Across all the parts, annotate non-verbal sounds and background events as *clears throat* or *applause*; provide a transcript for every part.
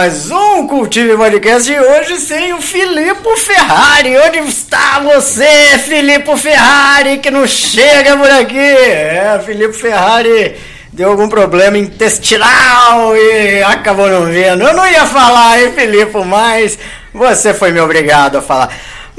mais um Cultive Podcast e hoje sem o Filipe Ferrari. Onde está você, Filipe Ferrari, que não chega por aqui? É, Filipe Ferrari deu algum problema intestinal e acabou não vendo. Eu não ia falar, hein, Filipe, mas você foi me obrigado a falar.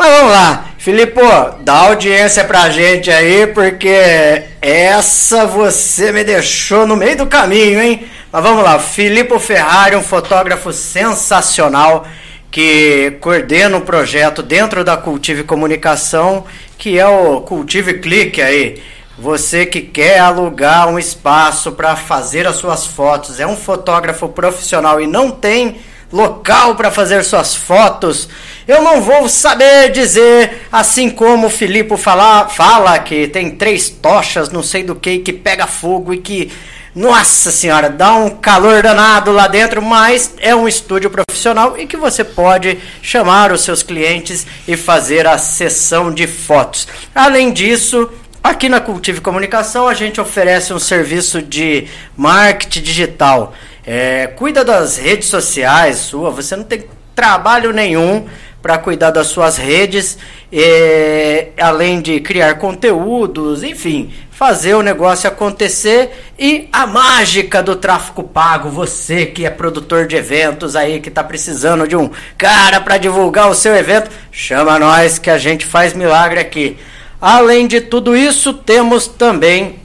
Mas vamos lá, Filipe, dá audiência pra gente aí, porque essa você me deixou no meio do caminho, hein? Mas vamos lá, Filipe Ferrari, um fotógrafo sensacional que coordena um projeto dentro da Cultive Comunicação, que é o Cultive Clique aí. Você que quer alugar um espaço para fazer as suas fotos, é um fotógrafo profissional e não tem local para fazer suas fotos, eu não vou saber dizer, assim como o Filipe fala, fala que tem três tochas, não sei do que, que pega fogo e que, nossa senhora, dá um calor danado lá dentro, mas é um estúdio profissional e que você pode chamar os seus clientes e fazer a sessão de fotos. Além disso, Aqui na Cultive Comunicação a gente oferece um serviço de marketing digital. É, cuida das redes sociais sua, você não tem trabalho nenhum para cuidar das suas redes, é, além de criar conteúdos, enfim, fazer o negócio acontecer e a mágica do tráfego pago, você que é produtor de eventos aí que está precisando de um cara para divulgar o seu evento, chama nós que a gente faz milagre aqui. Além de tudo isso, temos também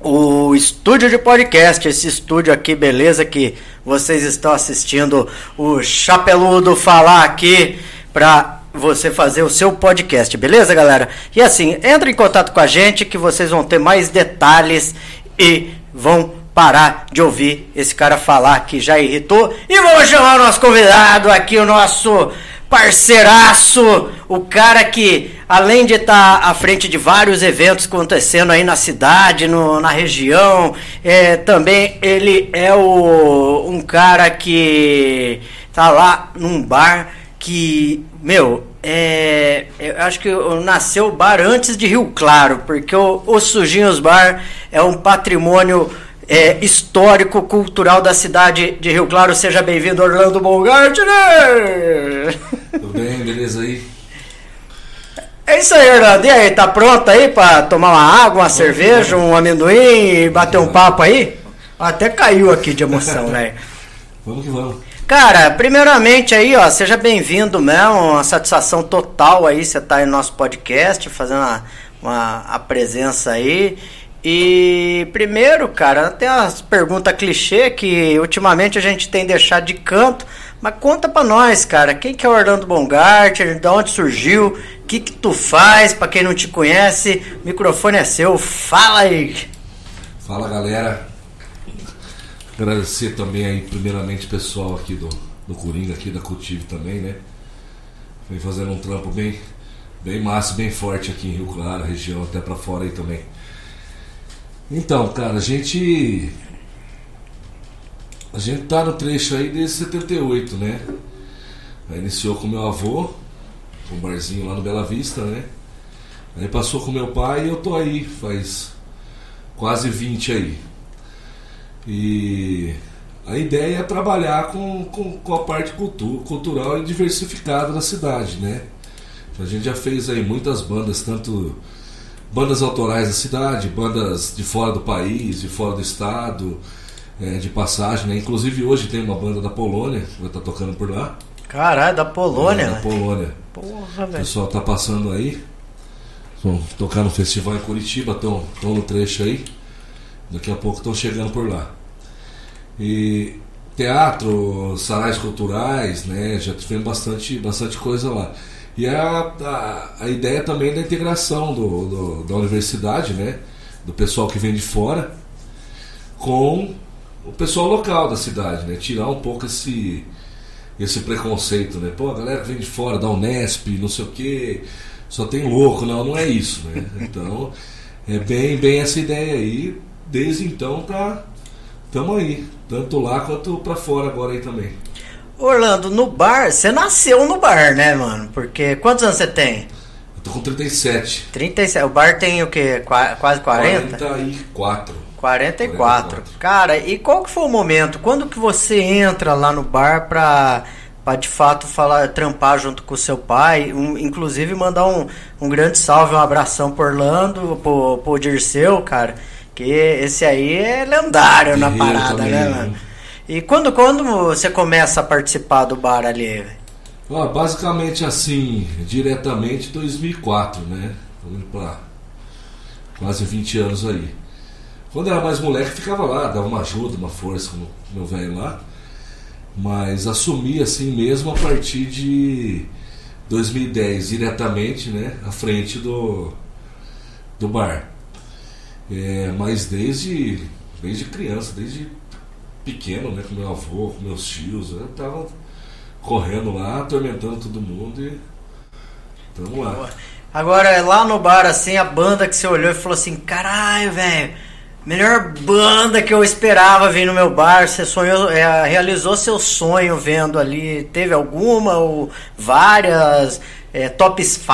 o estúdio de podcast, esse estúdio aqui, beleza, que vocês estão assistindo o Chapeludo falar aqui para você fazer o seu podcast, beleza, galera? E assim, entre em contato com a gente que vocês vão ter mais detalhes e vão parar de ouvir esse cara falar que já irritou. E vamos chamar o nosso convidado aqui, o nosso parceiraço, o cara que, além de estar tá à frente de vários eventos acontecendo aí na cidade, no, na região, é, também ele é o, um cara que tá lá num bar que, meu, é, eu acho que nasceu o bar antes de Rio Claro, porque o, o Sujinhos Bar é um patrimônio é, histórico, cultural da cidade de Rio Claro. Seja bem-vindo, Orlando Bongardner! Tudo bem, beleza aí? É isso aí, Orlando. E aí, tá pronto aí para tomar uma água, uma cerveja, um amendoim e bater um papo aí? Até caiu aqui de emoção, *laughs* né? Vamos que vamos. Cara, primeiramente aí, ó, seja bem-vindo mesmo, uma satisfação total aí, você tá aí no nosso podcast, fazendo uma, uma a presença aí. E primeiro, cara, tem as perguntas clichê que ultimamente a gente tem deixado de canto, mas conta pra nós, cara, quem que é o Orlando Bongartner, de onde surgiu, o que que tu faz, pra quem não te conhece, o microfone é seu, fala aí. Fala galera, agradecer também aí primeiramente pessoal aqui do, do Coringa, aqui da Cultive também, né, vem fazendo um trampo bem, bem massa, bem forte aqui em Rio Claro, região até pra fora aí também. Então, cara, a gente. A gente tá no trecho aí desde 78, né? Aí iniciou com meu avô, um barzinho lá no Bela Vista, né? Aí passou com meu pai e eu tô aí, faz quase 20 aí. E a ideia é trabalhar com, com, com a parte cultu cultural e diversificada da cidade, né? A gente já fez aí muitas bandas, tanto bandas autorais da cidade, bandas de fora do país, de fora do estado, é, de passagem, né? Inclusive hoje tem uma banda da Polônia que vai estar tá tocando por lá. Caralho, da Polônia, é, Da Polônia. Porra, velho. O pessoal tá passando aí. Vão tocar no festival em Curitiba, estão no trecho aí. Daqui a pouco estão chegando por lá. E teatro, sarais culturais, né? Já tivemos bastante, bastante coisa lá. E a, a, a ideia também da integração do, do, da universidade, né? Do pessoal que vem de fora com o pessoal local da cidade, né? Tirar um pouco esse, esse preconceito, né? Pô, a galera vem de fora, da Unesp, não sei o quê, só tem louco. Não, não é isso, né? *laughs* Então, é bem, bem essa ideia aí. Desde então, tá, tamo aí. Tanto lá quanto para fora agora aí também. Orlando, no bar, você nasceu no bar, né, mano? Porque quantos anos você tem? Eu tô com 37. 37. O bar tem o quê? Qu quase 40? 44. 44. 44. Cara, e qual que foi o momento? Quando que você entra lá no bar pra, pra de fato falar, trampar junto com o seu pai? Um, inclusive mandar um, um grande salve, um abração por Orlando, pro, pro Dirceu, cara. Que esse aí é lendário na parada, também, né, mano? E quando, quando você começa a participar do bar ali? Ah, basicamente assim, diretamente 2004, né? Vamos pra quase 20 anos aí. Quando era mais moleque, ficava lá, dava uma ajuda, uma força com meu velho lá. Mas assumi assim mesmo a partir de 2010, diretamente, né? À frente do, do bar. É, mas desde, desde criança, desde pequeno, né? Com meu avô, com meus tios, eu tava correndo lá, atormentando todo mundo e. Tamo lá. Agora, lá no bar, assim, a banda que você olhou e falou assim: caralho, velho Melhor banda que eu esperava vir no meu bar. Você sonhou, é, realizou seu sonho vendo ali. Teve alguma ou várias? É, tops 5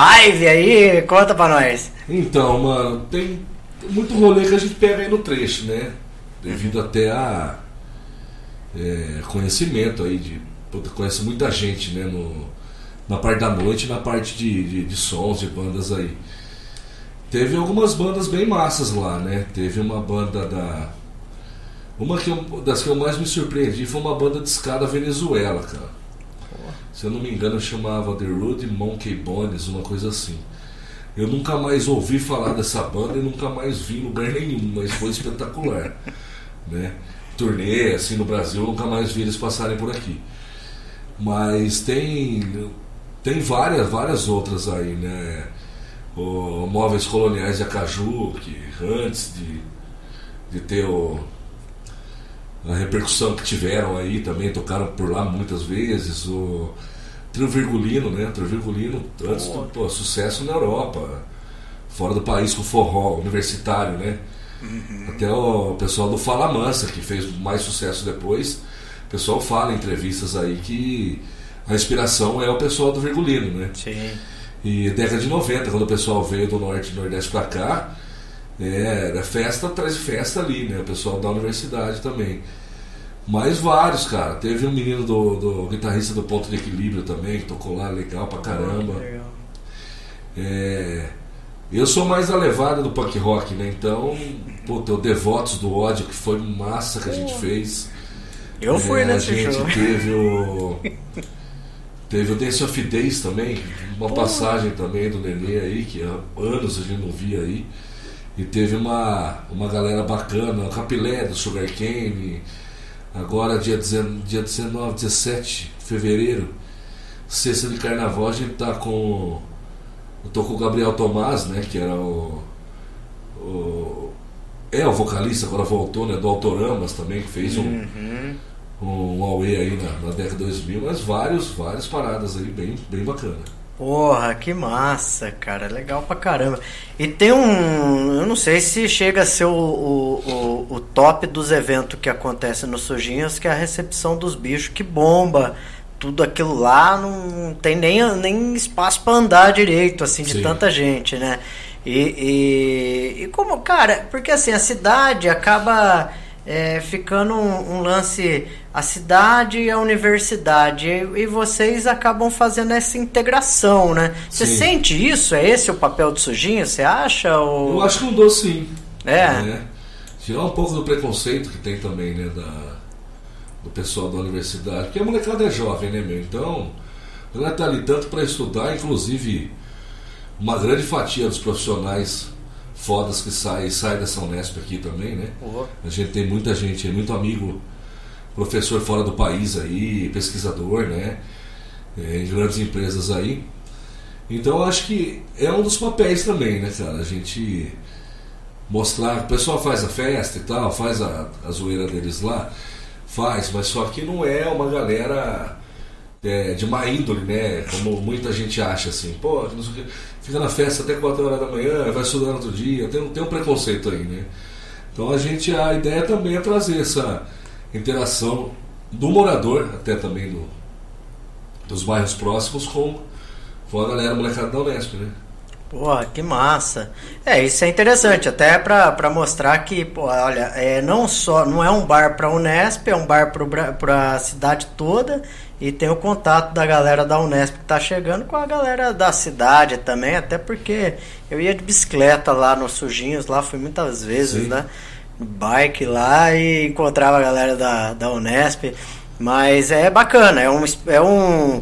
aí? Conta pra nós. Então, mano, tem muito rolê que a gente pega aí no trecho, né? Devido até a é, conhecimento aí de. Puta, conhece muita gente, né? No, na parte da noite na parte de, de, de sons, de bandas aí. Teve algumas bandas bem massas lá, né? Teve uma banda da. Uma que eu, das que eu mais me surpreendi foi uma banda de escada Venezuela, cara. Se eu não me engano, chamava The Rude Monkey Bones, uma coisa assim. Eu nunca mais ouvi falar dessa banda e nunca mais vi em lugar nenhum, mas foi espetacular. *laughs* né? Turnê, assim, no Brasil, eu nunca mais vi eles passarem por aqui. Mas tem, tem várias, várias outras aí, né? o Móveis Coloniais de Acaju, que antes de, de ter o, a repercussão que tiveram aí, também tocaram por lá muitas vezes. O Trio Virgulino, né? Trio Virgulino, antes do pô, sucesso na Europa, fora do país com forró universitário, né? Uhum. Até o pessoal do Fala Mansa, que fez mais sucesso depois, o pessoal fala em entrevistas aí que a inspiração é o pessoal do Virgulino, né? Sim. E década de 90, quando o pessoal veio do norte e nordeste para cá, é, era festa atrás de festa ali, né? O pessoal da universidade também. Mas vários, cara. Teve um menino do, do guitarrista do Ponto de Equilíbrio também, que tocou lá legal pra caramba. É, eu sou mais a levada do punk rock, né? Então, puta, o Devotos do Ódio, que foi massa que a gente fez. Eu fui é, nesse A gente show. teve o. Teve o Dance of Days também, uma passagem também do Nenê aí, que há anos a gente não via aí. E teve uma, uma galera bacana, o Capilé do Sugar Cane. Agora, dia, dia 19, 17 de fevereiro, sexta de carnaval, a gente tá com. Eu tô com o Gabriel Tomás, né? Que era o. o é o vocalista, agora voltou, né? Do Autoramas também, que fez um. Uhum um Huawei aí na, na década de 2000, mas vários, várias paradas aí bem, bem bacana. Porra, que massa, cara. Legal pra caramba. E tem um. Eu não sei se chega a ser o, o, o, o top dos eventos que acontece no Sujinhas, que é a recepção dos bichos que bomba. Tudo aquilo lá não tem nem, nem espaço para andar direito, assim, de Sim. tanta gente, né? E, e, e como, cara, porque assim, a cidade acaba é, ficando um, um, lance a cidade e a universidade e, vocês acabam fazendo essa integração, né? Você sente isso? É esse o papel do Sujinho? Você acha? Ou... Eu acho que mudou sim. É. Né? Tirar um pouco do preconceito que tem também, né? Da, do pessoal da universidade. Porque a molecada é jovem, né, meu? Então, ela está ali tanto para estudar, inclusive uma grande fatia dos profissionais fodas que sai, sai dessa Unesp aqui também, né? Uhum. A gente tem muita gente, muito amigo, professor fora do país aí, pesquisador, né? É, em grandes empresas aí. Então acho que é um dos papéis também, né, cara? A gente mostrar, o pessoal faz a festa e tal, faz a, a zoeira deles lá, faz, mas só que não é uma galera é, de má índole, né? Como muita gente acha assim, pô, fica na festa até 4 horas da manhã, vai estudar outro dia, tem, tem um preconceito aí, né? Então a gente, a ideia também é trazer essa interação do morador, até também do, dos bairros próximos, com, com a galera molecada da Unesp, né? Porra, que massa. É, isso é interessante, até para mostrar que, pô, olha, é, não só não é um bar para Unesp, é um bar para a cidade toda e tem o contato da galera da Unesp que tá chegando com a galera da cidade também, até porque eu ia de bicicleta lá nos Sujinhos, lá fui muitas vezes, Sim. né? Bike lá e encontrava a galera da, da Unesp. Mas é bacana, é um, é um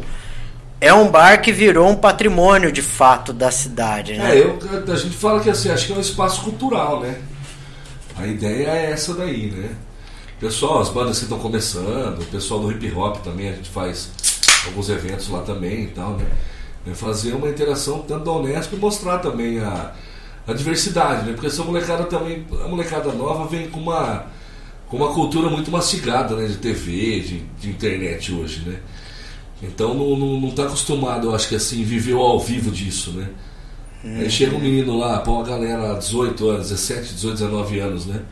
é um bar que virou um patrimônio de fato da cidade, né? É, eu, a gente fala que assim, acho que é um espaço cultural, né? A ideia é essa daí, né? Pessoal, as bandas que estão começando, o pessoal do hip hop também, a gente faz alguns eventos lá também e tal, né? É fazer uma interação tanto da Unesp e mostrar também a, a diversidade, né? Porque essa molecada também, a molecada nova vem com uma, com uma cultura muito mastigada, né? De TV, de, de internet hoje, né? Então não, não, não tá acostumado, eu acho que assim, viveu ao vivo disso, né? Uhum. Aí chega um menino lá, pô, uma galera 18 anos, 17, 18, 19 anos, né?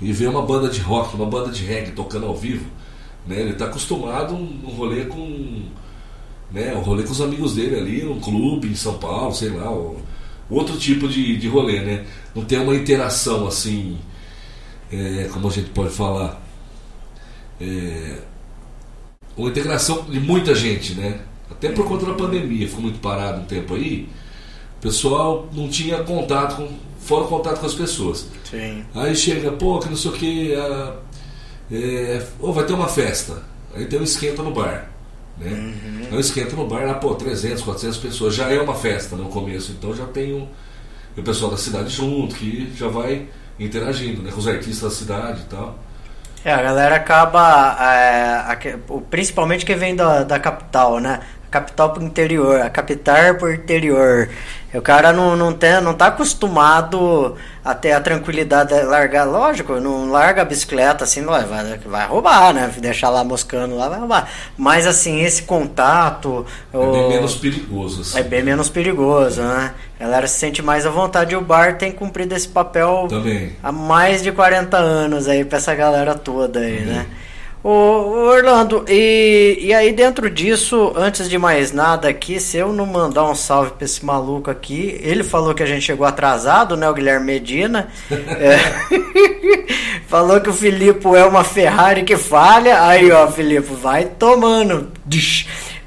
E vê uma banda de rock, uma banda de reggae tocando ao vivo, né? Ele tá acostumado um, um rolê com. Né, um rolê com os amigos dele ali, num clube em São Paulo, sei lá, ou, outro tipo de, de rolê, né? Não tem uma interação assim, é, como a gente pode falar. É, uma integração de muita gente, né? Até por conta da pandemia, ficou muito parado um tempo aí. O pessoal não tinha contato com. fora contato com as pessoas. Sim. Aí chega, pô, que não sei o que. É, ou vai ter uma festa. Aí tem um esquenta no bar. Né? Uhum. Aí um esquenta no bar, lá, pô, 300, 400 pessoas. Já é uma festa no começo, então já tem um, o pessoal da cidade junto, que já vai interagindo né, com os artistas da cidade e tal. É, a galera acaba, é, principalmente quem vem da, da capital, né? Capital pro interior, a capital pro interior. O cara não, não, tem, não tá acostumado a ter a tranquilidade de largar, lógico, não larga a bicicleta assim, vai, vai roubar, né? Deixar lá moscando lá, vai roubar. Mas assim, esse contato. É o, bem menos perigoso. Assim. É bem menos perigoso, né? A galera se sente mais à vontade e o bar tem cumprido esse papel Também. há mais de 40 anos aí pra essa galera toda aí, Também. né? Ô, Orlando, e, e aí dentro disso, antes de mais nada aqui, se eu não mandar um salve pra esse maluco aqui, ele falou que a gente chegou atrasado, né, o Guilherme Medina, *laughs* é, *laughs* falou que o Filipe é uma Ferrari que falha, aí ó, Filipe, vai tomando.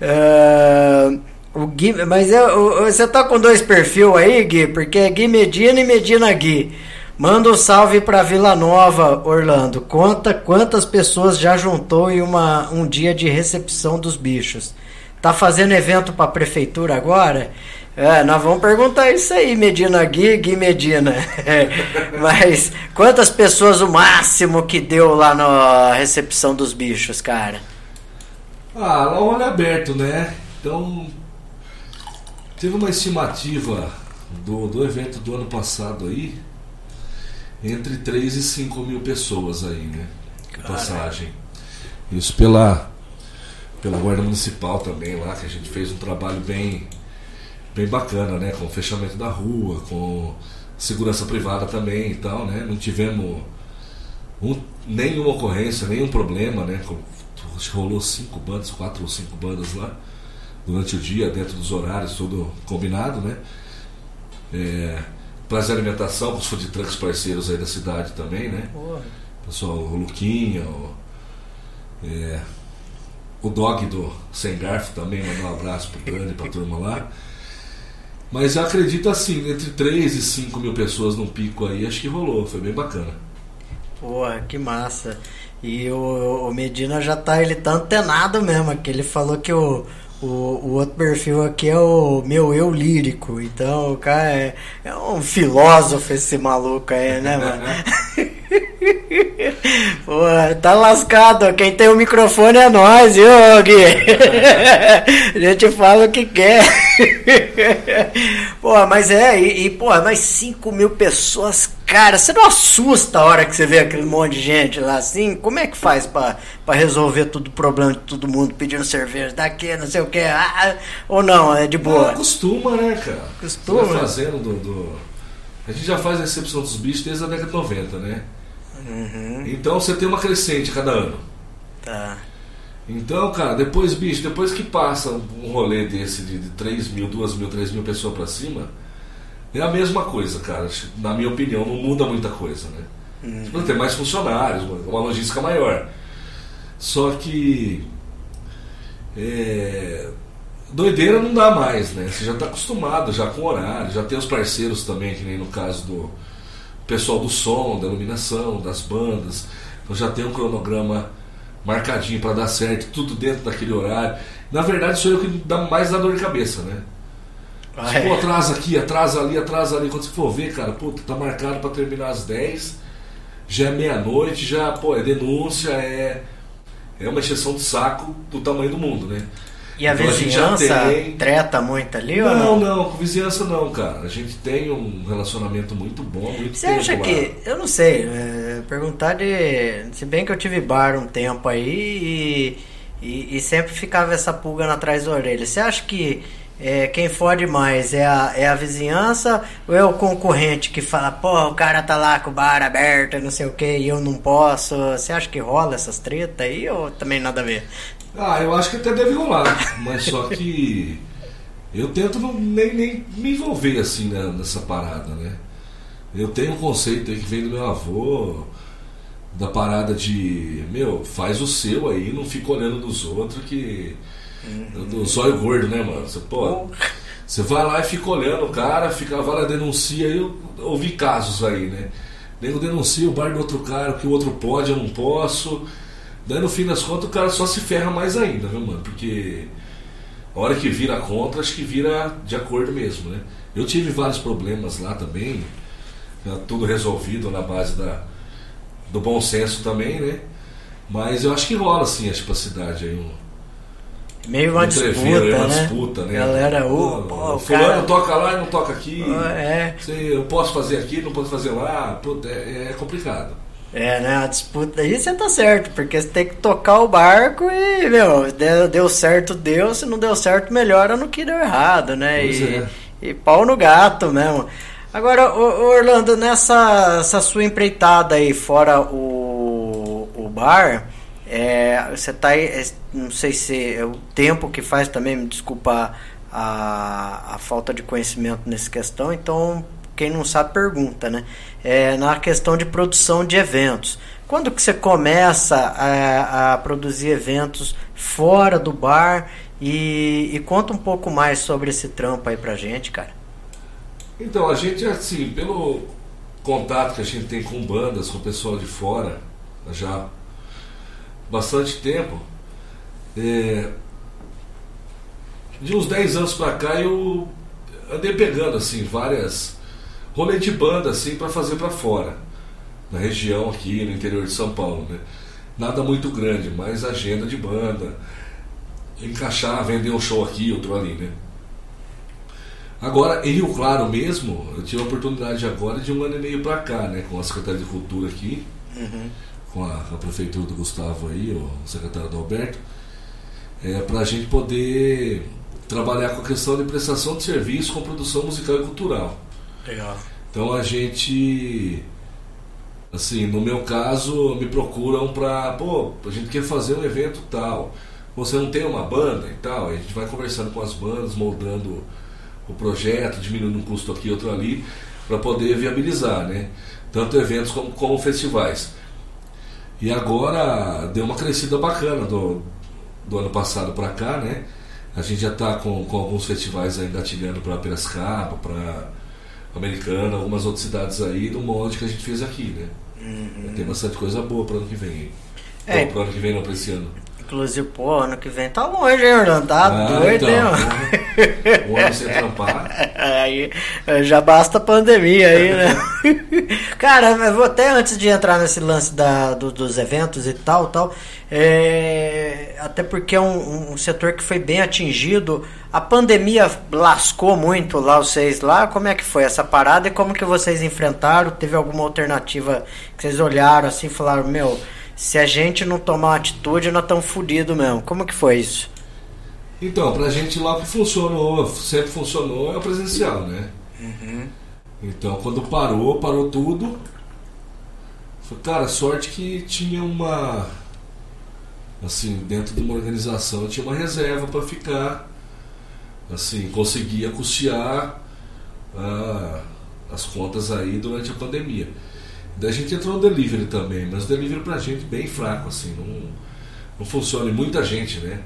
Uh, o Gui, mas eu, você tá com dois perfil aí, Gui, porque é Gui Medina e Medina Gui. Manda um salve para Vila Nova, Orlando. Conta quantas pessoas já juntou em uma, um dia de recepção dos bichos. Tá fazendo evento para a prefeitura agora? É, nós vamos perguntar isso aí, Medina Gui, Gui Medina. *laughs* Mas quantas pessoas o máximo que deu lá na recepção dos bichos, cara? Ah, lá o olho aberto, né? Então, teve uma estimativa do, do evento do ano passado aí, entre 3 e 5 mil pessoas aí, né? Passagem. Isso pela, pela Guarda Municipal também lá, que a gente fez um trabalho bem, bem bacana, né? Com o fechamento da rua, com segurança privada também e tal, né? Não tivemos um, nenhuma ocorrência, nenhum problema, né? Rolou cinco bandas, quatro ou cinco bandas lá durante o dia, dentro dos horários, tudo combinado, né? É, prazer alimentação com os food trucks parceiros aí da cidade também, né? Porra. Pessoal, o Luquinha, o, é, o Dog do Sem Garfo também, mandar um abraço pro Dani, pra turma lá. Mas eu acredito assim, entre 3 e 5 mil pessoas num pico aí, acho que rolou, foi bem bacana. Porra, que massa. E o, o Medina já tá, ele tá antenado mesmo, que ele falou que o o, o outro perfil aqui é o meu eu lírico. Então o cara é, é um filósofo esse maluco aí, né, mano? *laughs* *laughs* Pô, tá lascado. Quem tem o microfone é nós, viu, Gui? *laughs* A gente fala o que quer. *laughs* Pô, mas é, e, e pô, mais 5 mil pessoas. Cara, você não assusta a hora que você vê aquele monte de gente lá assim? Como é que faz pra, pra resolver todo o problema de todo mundo pedindo cerveja daqui, não sei o que? Ah, ou não, é de boa? Não, acostuma, né, cara? Costuma. Você vai fazendo do, do... A gente já faz a recepção dos bichos desde a década de 90, né? Uhum. Então você tem uma crescente cada ano. Tá. Então, cara, depois, bicho, depois que passa um rolê desse de, de 3 mil, 2 mil, 3 mil pessoas pra cima, é a mesma coisa, cara. Na minha opinião, não muda muita coisa, né? Uhum. Você ter mais funcionários, uma logística maior. Só que. É, doideira não dá mais, né? Você já está acostumado já com horário, já tem os parceiros também, que nem no caso do pessoal do som, da iluminação, das bandas. Então já tem um cronograma marcadinho para dar certo, tudo dentro daquele horário. Na verdade, sou eu que dá mais da dor de cabeça, né? Ah, é. Pô, atrasa aqui, atrasa ali, atrasa ali. Quando você for ver, cara, puta, tá marcado para terminar às 10, já é meia-noite, já, pô, é denúncia, é, é uma exceção de saco do tamanho do mundo, né? E a então, vizinhança a tem... treta muito ali? Não, ou não, não, com vizinhança não, cara. A gente tem um relacionamento muito bom, muito Você acha que. Eu não sei, é, perguntar de. Se bem que eu tive bar um tempo aí e, e, e sempre ficava essa pulga atrás da orelha. Você acha que é, quem fode mais é a, é a vizinhança ou é o concorrente que fala, pô, o cara tá lá com o bar aberto, não sei o que, e eu não posso? Você acha que rola essas tretas aí ou também nada a ver? Ah, eu acho que até deve rolar, mas só que eu tento não, nem, nem me envolver assim nessa parada, né? Eu tenho um conceito aí que vem do meu avô, da parada de, meu, faz o seu aí, não fica olhando nos outros que. Uhum. Do zóio gordo, né, mano? Você, pô, você vai lá e fica olhando o cara, fica, vai lá denuncia, aí eu ouvi casos aí, né? Nego denuncia o bar do outro cara, que o outro pode, eu não posso. Daí no fim das contas o cara só se ferra mais ainda, viu, mano? Porque a hora que vira contra, acho que vira de acordo mesmo, né? Eu tive vários problemas lá também, tudo resolvido na base da, do bom senso também, né? Mas eu acho que rola assim, acho, pra cidade aí um. Meio uma disputa, uma né? disputa, né? Galera, o, pô, fulano cara... toca lá e não toca aqui. É. Eu posso fazer aqui, não posso fazer lá. É, é complicado. É, né? A disputa aí você tá certo, porque você tem que tocar o barco e, meu, deu, deu certo, deu, se não deu certo, melhora no que deu errado, né? e, é. e pau no gato mesmo. Agora, Orlando, nessa essa sua empreitada aí, fora o, o bar, é, você tá aí, é, não sei se é o tempo que faz também, me desculpa a, a falta de conhecimento nessa questão, então quem não sabe pergunta, né? É, na questão de produção de eventos. Quando que você começa a, a produzir eventos fora do bar e, e, conta um pouco mais sobre esse trampo aí pra gente, cara. Então, a gente, assim, pelo contato que a gente tem com bandas, com o pessoal de fora, já bastante tempo, é, de uns 10 anos pra cá eu andei pegando, assim, várias rolê de banda assim para fazer para fora, na região aqui, no interior de São Paulo, né? Nada muito grande, mas agenda de banda, encaixar, vender um show aqui, outro ali, né? Agora, em Rio Claro mesmo, eu tive a oportunidade agora de um ano e meio para cá, né? Com a Secretaria de Cultura aqui, uhum. com a, a, Prefeitura do Gustavo aí, o secretário do Alberto, é, para a gente poder trabalhar com a questão de prestação de serviço com produção musical e cultural. Legal. Então a gente, assim, no meu caso, me procuram pra, pô, a gente quer fazer um evento tal. Você não tem uma banda e tal, a gente vai conversando com as bandas, moldando o projeto, diminuindo um custo aqui, outro ali, para poder viabilizar, né? Tanto eventos como, como festivais. E agora deu uma crescida bacana do, do ano passado para cá, né? A gente já está com, com alguns festivais aí engatilhando para Piracicaba, para Americana, algumas outras cidades aí, do molde que a gente fez aqui, né? Uhum. Tem bastante coisa boa para ano que vem. É. Para ano que vem, não, para esse ano. Inclusive, pô, ano que vem tá longe, hein, Orlando? Tá ah, doido, então, hein? Um ano sem trampar. *laughs* Aí, já basta a pandemia aí, né? *laughs* Cara, eu vou até antes de entrar nesse lance da, do, dos eventos e tal, tal, é, até porque é um, um, setor que foi bem atingido. A pandemia lascou muito lá vocês lá. Como é que foi essa parada e como que vocês enfrentaram? Teve alguma alternativa que vocês olharam assim e falaram, meu se a gente não tomar uma atitude, nós estamos fodidos mesmo. Como que foi isso? Então, pra gente lá que funcionou, sempre funcionou, é o presencial, né? Uhum. Então, quando parou, parou tudo. Cara, sorte que tinha uma. Assim, dentro de uma organização, tinha uma reserva para ficar. Assim, conseguia custear a, as contas aí durante a pandemia. Daí a gente entrou no delivery também, mas o delivery pra gente bem fraco, assim, não, não funciona. E muita gente, né?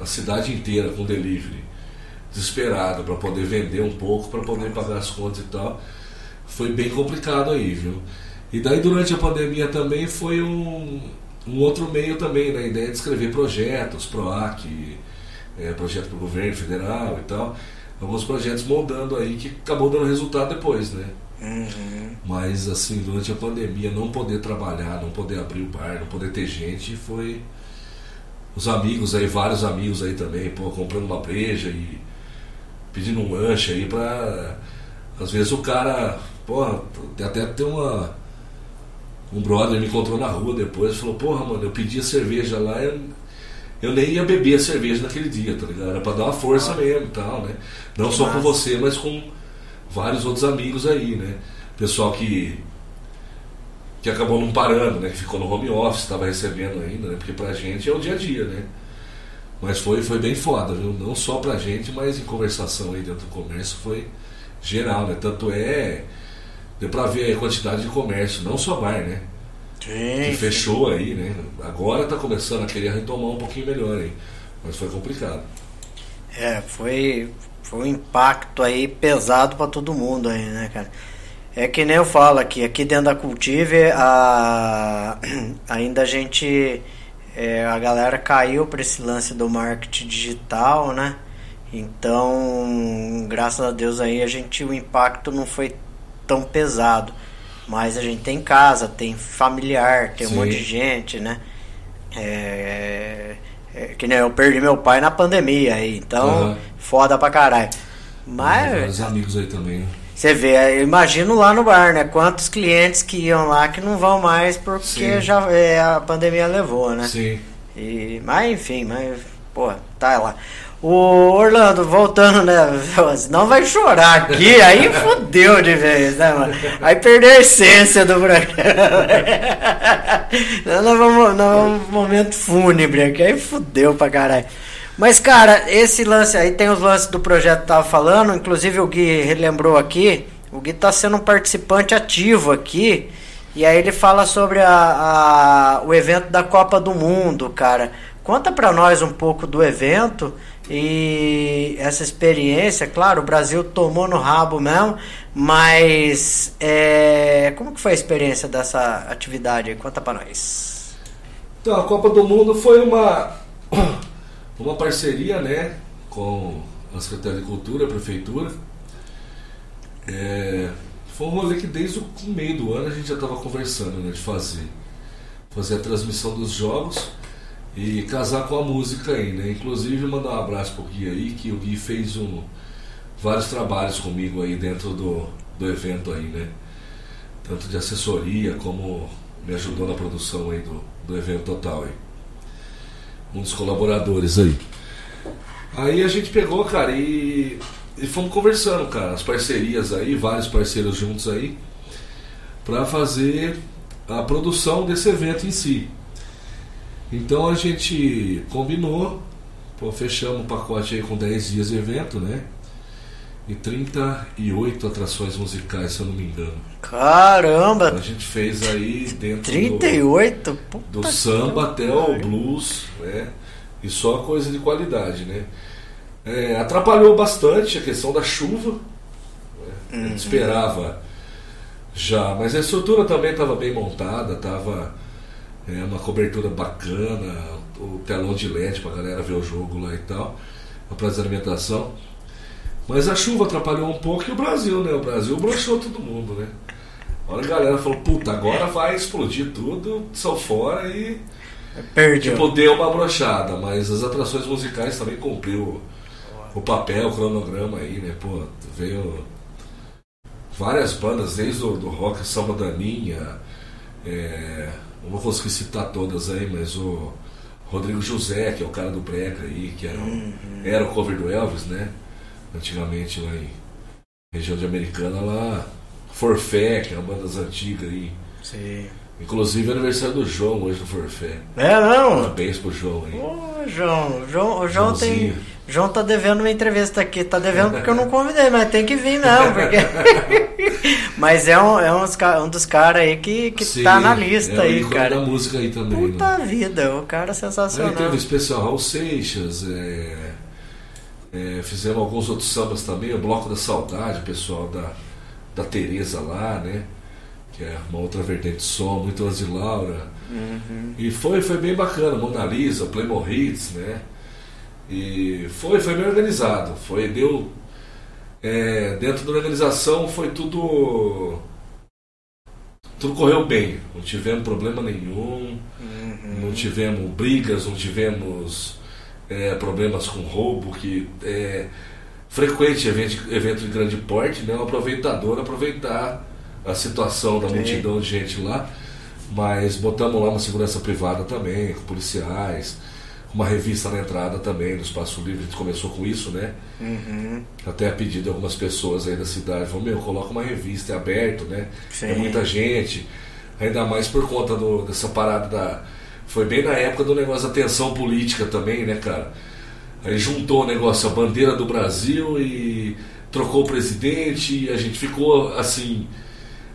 A cidade inteira com delivery, desesperada para poder vender um pouco, para poder pagar as contas e tal. Foi bem complicado aí, viu? E daí durante a pandemia também foi um, um outro meio também, né? A ideia de escrever projetos, PROAC, é, projeto para o governo federal e tal. Alguns projetos moldando aí que acabou dando resultado depois, né? Uhum. Mas assim, durante a pandemia, não poder trabalhar, não poder abrir o bar, não poder ter gente, foi. Os amigos aí, vários amigos aí também, pô, comprando uma breja e pedindo um lanche aí pra. Às vezes o cara, pô, até tem uma. Um brother me encontrou na rua depois e falou, porra, mano, eu pedi a cerveja lá, eu, eu nem ia beber a cerveja naquele dia, tá ligado? Era pra dar uma força Ah. mesmo e tal, né? Não só com massa. você, mas com vários outros amigos aí, né? Pessoal que que acabou não parando, né? Que ficou no home office, estava recebendo ainda, né? Porque pra gente é o dia a dia, né? Mas foi, foi bem foda, viu? Não só pra gente, mas em conversação aí dentro do comércio foi geral, né? Tanto é. Deu pra ver aí a quantidade de comércio, não só bar, né? Que Sim, fechou aí, né? Agora tá começando a querer retomar um pouquinho melhor aí. Mas foi complicado. É, foi, foi um impacto aí pesado pra todo mundo aí, né, cara? É que nem eu falo aqui, aqui dentro da Cultive, a, *clears throat* ainda a gente, é, a galera caiu para esse lance do marketing digital, né? Então, graças a Deus aí a gente, o impacto não foi tão pesado. Mas a gente tem casa, tem familiar, tem um Sim. monte de gente, né? É, é, que nem eu perdi meu pai na pandemia aí, então Aham. foda pra caralho. Mas Vários amigos aí também. você vê, eu imagino lá no bar, né? Quantos clientes que iam lá que não vão mais porque Sim. já é, a pandemia levou, né? Sim. E, mas enfim, mas, pô, tá lá. O Orlando, voltando, né? Senão vai chorar aqui, aí fudeu de vez, né, mano? Aí perdeu a essência do programa. *laughs* nós, vamos, nós momento fúnebre aqui, aí fudeu pra caralho. Mas, cara, esse lance aí tem os lances do projeto que tava falando, inclusive o Gui relembrou aqui. O Gui tá sendo um participante ativo aqui. E aí ele fala sobre a, a- o evento da Copa do Mundo, cara. Conta pra nós um pouco do evento e essa experiência. Claro, o Brasil tomou no rabo mesmo, mas é, como que foi a experiência dessa atividade? Conta pra nós. Então, a Copa do Mundo foi uma, *coughs* uma parceria, né, com a Secretaria de Cultura, a Prefeitura. É, foi um rolê que desde o meio do ano a gente já estava conversando, né, de fazer. Fazer a transmissão dos jogos e casar com a música aí, né. Inclusive, mandar um abraço pro Gui aí, que o Gui fez um, vários trabalhos comigo aí dentro do, do evento aí, né. Tanto de assessoria como me ajudou na produção aí do, do evento total aí. Um dos colaboradores aí. Aí a gente pegou, cara, e, e fomos conversando, cara, as parcerias aí, vários parceiros juntos aí, pra fazer a produção desse evento em si. Então a gente combinou, pô, fechamos o pacote aí com 10 dias de evento, né? E 38 atrações musicais, se eu não me engano. A Caramba, gente fez aí dentro do, 38? Puta do que samba até o blues, né? E só coisa de qualidade, né? É, atrapalhou bastante a questão da chuva. né? A gente esperava já, mas a estrutura também estava bem montada, estava uma cobertura bacana, o telão de LED para a galera ver o jogo lá e tal, a praça de alimentação. Mas a chuva atrapalhou um pouco e o Brasil, né? O Brasil broxou todo mundo, né? A que a galera falou, puta, agora vai explodir tudo, saiu fora e Perdeu. Tipo, deu uma brochada, mas as atrações musicais também cumpriu o papel, o cronograma aí, né? Pô, veio várias bandas, desde o do rock Samba Daninha, é, não vou conseguir citar todas aí, mas o Rodrigo José, que é o cara do Breca aí, que era, o- era o cover do Elvis, né? Antigamente lá em região de Americana, lá, Forfé, que é uma das antigas aí. Sim. Inclusive é aniversário do João hoje no Forfé. É, não? Parabéns pro João aí. Ô, João, o João, o João tem. João tá devendo uma entrevista aqui. Tá devendo porque eu não convidei, mas tem que vir não, porque... *laughs* mas é um, é uns, um dos caras aí que, que Sim, tá na lista é aí, cara. da música aí também. Puta né? vida, o cara é Aí sensacional. teve o especial Raul Seixas, é, é, fizemos alguns outros sambas também, o Bloco da Saudade, o pessoal da, da Tereza lá, né? Que é uma outra vertente de som, muito Anzi Laura. Uhum. E foi, foi bem bacana, Mona Lisa, Playmo Hits, né? E foi, foi bem organizado. Foi, deu. é, dentro da organização foi tudo. Tudo correu bem. Não tivemos problema nenhum. Não tivemos brigas, não tivemos é, problemas com roubo, que é frequente evento, evento de grande porte, né? O aproveitador aproveitar a situação da Sim. multidão de gente lá. Mas botamos lá uma segurança privada também, com policiais, uma revista na entrada também do Espaço Livre, a gente começou com isso, né? Uhum. Até a pedido de algumas pessoas aí da cidade, falou, meu, coloca uma revista, é aberto, né? Sim. É muita gente, ainda mais por conta do- dessa parada da. Foi bem na época do negócio da tensão política também, né, cara? Aí juntou o negócio, a bandeira do Brasil e trocou o presidente e a gente ficou assim,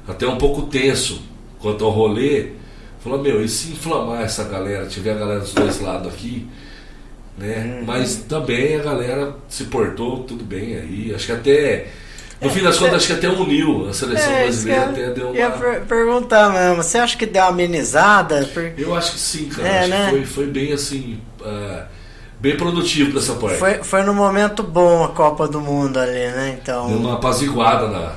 até um pouco tenso quanto ao rolê. Falou, meu, e se inflamar essa galera, tiver a galera dos dois lados aqui, né? Mas também a galera se portou tudo bem aí. Acho que até. No fim das contas, acho que até uniu a seleção É, brasileira, eu até deu ia uma. per- perguntar mesmo. Você acha que deu uma amenizada? Por- Eu acho que sim, cara. É, acho né? que foi, foi bem assim. ah, bem produtivo dessa parte. Foi, foi no momento bom a Copa do Mundo ali, né? Então. Deu uma apaziguada na,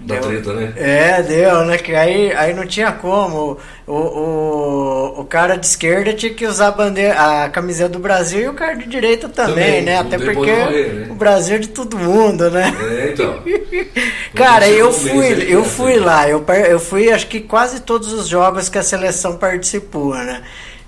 da Deu. treta, né? É, deu, né? Que aí, aí não tinha como. O, o, o cara de esquerda tinha que usar a, bandeira, a camiseta do Brasil e o cara de direita também, Também, né? Até porque onde correr, né? o Brasil é de todo mundo, né? É, então. *laughs* Cara, eu fui, eu fui né? lá, eu, eu fui acho que quase todos os jogos que a seleção participou, né?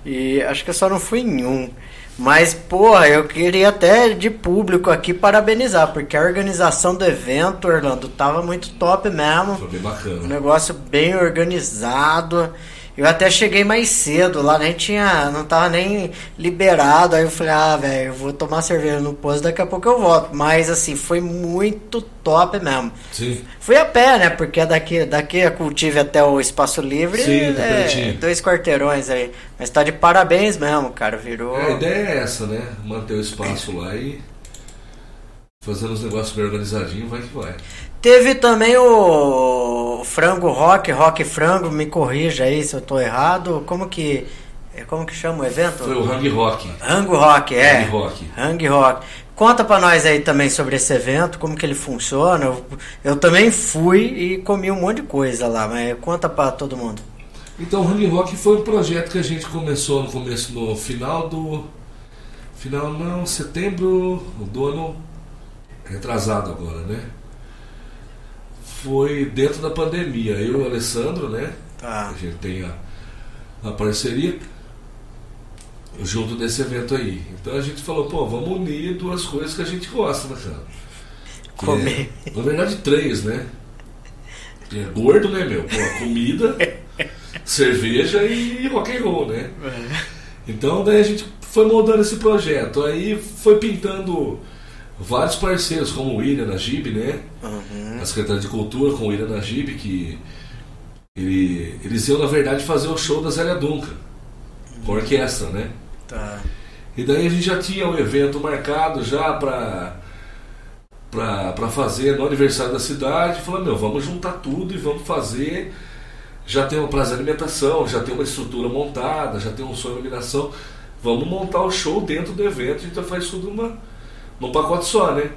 E acho que eu só não fui em um. Mas, porra, eu queria até de público aqui parabenizar, porque a organização do evento, Orlando, tava muito top mesmo. Foi bem Um bacana. negócio bem organizado. Eu até cheguei mais cedo lá, nem tinha, não tava nem liberado. Aí eu falei, ah, velho, eu vou tomar cerveja no posto, daqui a pouco eu volto. Mas assim, foi muito top mesmo. Sim. Fui a pé, né? Porque é daqui, daqui a Cultive até o Espaço Livre Sim, tá é dois quarteirões aí. Mas tá de parabéns mesmo, cara. Virou. É, a ideia é essa, né? Manter o espaço lá e fazendo os negócios bem organizadinho, vai que vai. Teve também o Frango Rock, Rock Frango, me corrija aí se eu tô errado. Como que. é, Como que chama o evento? Foi o Hang Rock. Rango Rock, é. Hang Rock. Hang Rock. Conta pra nós aí também sobre esse evento, como que ele funciona. Eu, eu também fui e comi um monte de coisa lá, mas conta pra todo mundo. Então o Hang Rock foi um projeto que a gente começou no começo, no final do. Final não, setembro do ano retrasado agora, né? Foi dentro da pandemia. Eu e o Alessandro, né? Tá. A gente tem a, a parceria junto desse evento aí. Então a gente falou, pô, vamos unir duas coisas que a gente gosta, né, cara? Que Comer. é, na verdade, três, né? É gordo, né, meu? Pô, comida, *laughs* cerveja e rock and roll, né? Então daí a gente foi moldando esse projeto. Aí foi pintando vários parceiros, como o William Najib, né? Uhum. A Secretaria de Cultura com o William Najib, que ele, eles iam, na verdade, fazer o show da Zélia Duncan, com orquestra, né? Tá. E daí a gente já tinha o evento marcado já pra, pra fazer no aniversário da cidade. Falando, meu, vamos juntar tudo e vamos fazer. Já tem uma praça de alimentação, já tem uma estrutura montada, já tem um som de iluminação. Vamos montar o show dentro do evento, a gente já faz tudo numa, num pacote só, né?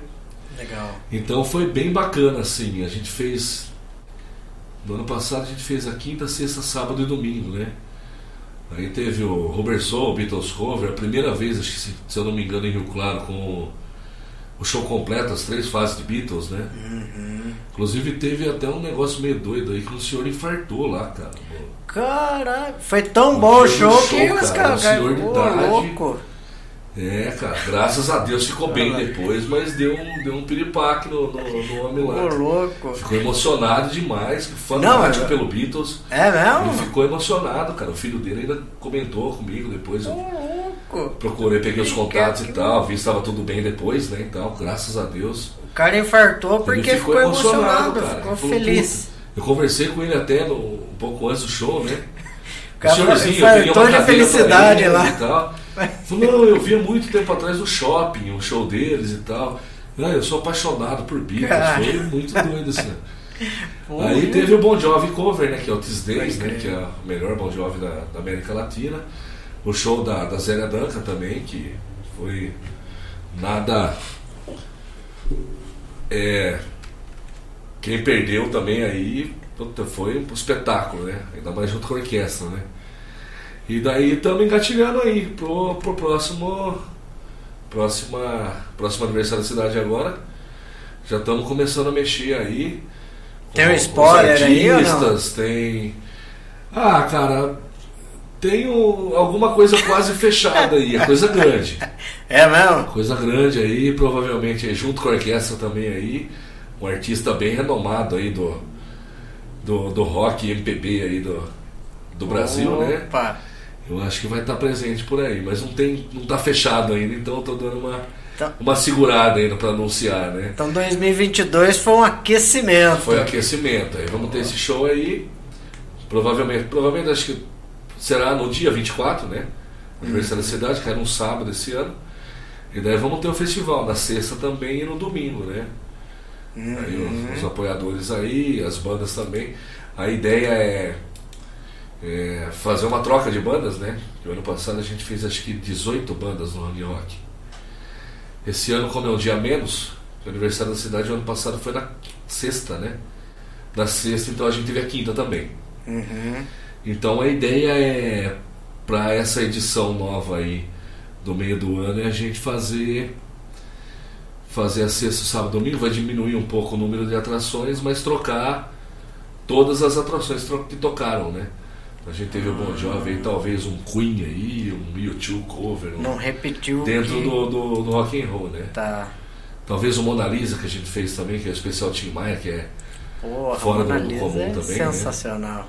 Legal. Então foi bem bacana, assim. A gente fez. No ano passado a gente fez a quinta, sexta, sábado e domingo, né? Aí teve o Robert Soul, o Beatles Cover, a primeira vez, acho que se, se eu não me engano, em Rio Claro, com o, o show completo, as três fases de Beatles, né? Inclusive teve até um negócio meio doido aí que um senhor infartou lá, cara. Caralho, foi tão bom o show, show, que os cara, um caras. senhor de Ô, idade. louco. É, cara, graças a Deus ficou bem depois, mas deu um, deu um piripaque no, no, no homem lá. louco. Ficou emocionado demais, Não, fanático mas- pelo Beatles. É Ele mesmo? ficou emocionado, cara. O filho dele ainda comentou comigo depois. Eu, louco. Procurei, peguei os contatos que- e tal, vi se estava tudo bem depois, né? Então, graças a Deus. O cara infartou porque Ele ficou, emocionado, cara. ficou Ele falou, feliz. Eu conversei com ele até no- um pouco antes do show, né? O cara senhorzinho, eu queria uma de felicidade ele lá. E tal. Falou, não, eu via muito tempo atrás no shopping, o show deles e tal. Não, eu sou apaixonado por Beatles, Cara. foi muito doido assim. *laughs* Pô, Aí teve o Bon Jovi cover, né, que é o These Days, Pode né, que é o melhor Bon Jovi da, da América Latina. O show da, da Zélia Duncan também, que foi nada... É, quem perdeu também aí, puta, foi um espetáculo, né? Ainda mais junto com a orquestra, né? E daí estamos engatilhando aí pro, pro próximo. Próxima, próximo aniversário da cidade agora. Já estamos começando a mexer aí. Tem um spoiler aí ou não? artistas, tem. Ah, cara, tem um- alguma coisa quase fechada aí, é coisa grande. *laughs* É mesmo? Coisa grande aí, provavelmente aí, junto com a orquestra também aí, um artista bem renomado aí do, do, do rock MPB aí do, do Brasil, né? Eu acho que vai estar presente por aí, mas não tem, não tá fechado ainda, então eu tô dando uma, Então- uma segurada ainda para anunciar, né? Então 2022 foi um aquecimento. Foi aquecimento, aí vamos ter esse show aí, provavelmente, provavelmente acho que será no dia 24, né? Aniversário da cidade, que era um sábado esse ano. E daí vamos ter o festival na sexta também e no domingo, né? Aí os, os apoiadores aí, as bandas também. A ideia é, é fazer uma troca de bandas, né? O ano passado a gente fez acho que 18 bandas no Hang Rock. Esse ano, como é um dia menos, o aniversário da cidade, o ano passado foi na sexta, né? Na sexta, então a gente teve a quinta também. Uhum. Então a ideia é para essa edição nova aí do meio do ano é a gente fazer fazer a sexta, sábado, domingo, vai diminuir um pouco o número de atrações, mas trocar todas as atrações que tocaram, né? A gente teve o Bon Jovi talvez um Queen aí, um U2 cover, um- Não repetiu dentro que do, do, do rock and roll, né? Tá. Talvez o Mona Lisa que a gente fez também, que é o especial Tim Maia, que é, Porra, Fora do Mona comum Lisa é também, né? sensacional.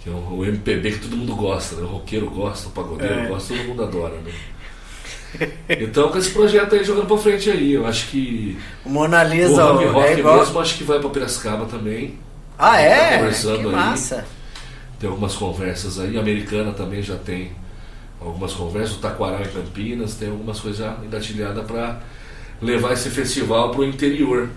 que é o, MPB que todo mundo gosta, né? O roqueiro gosta, o pagodeiro É. gosta, todo mundo adora, né? Então, com esse projeto aí jogando pra frente aí, eu acho que O Mona o Lisa Hang Rock é igual. mesmo, acho que vai pra Piracicaba também. Ah, Tá é? conversando Que aí. massa. Tem algumas conversas aí, a Americana também já tem algumas conversas, o Taquaral em Campinas, tem algumas coisas já engatilhadas pra levar esse festival pro interior.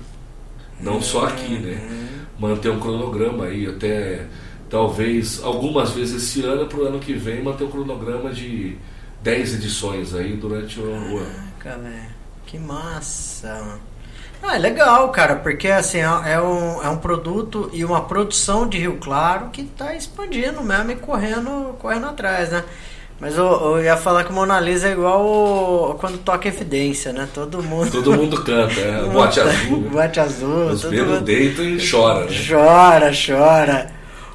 Não só aqui, né? Manter um cronograma aí, até talvez algumas vezes esse ano, pro ano que vem, manter um cronograma de 10 edições aí durante o, o ano. Caraca, velho. Que massa. Ah, é legal, cara, porque assim, é é um, é um produto e uma produção de Rio Claro que tá expandindo mesmo e correndo, correndo atrás, né? Mas eu, eu ia falar que Mona Lisa é igual o- quando toca evidência, né? Todo mundo. Todo mundo canta, é boate azul. *laughs* Boate azul. Os dedos mundo- deitam e chora, né? Chora, chora.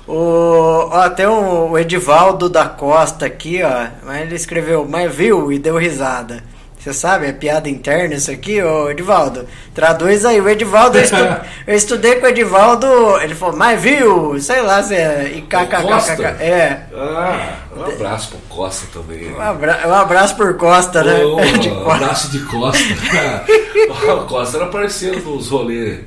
O, ó, tem o, o Edivaldo da Costa aqui, ó. Mas ele escreveu, mas viu e deu risada. Você sabe, é piada interna isso aqui, ô Edivaldo. Traduz aí, o Edivaldo, eu, estu- *laughs* eu estudei com o Edivaldo, ele falou, mas viu, sei lá se é. E kkkk. É. Ah, um abraço pro Costa também. Um abra- um abraço por Costa, né? *laughs* De um abraço de Costa. *laughs* o Costa era parceiro dos rolês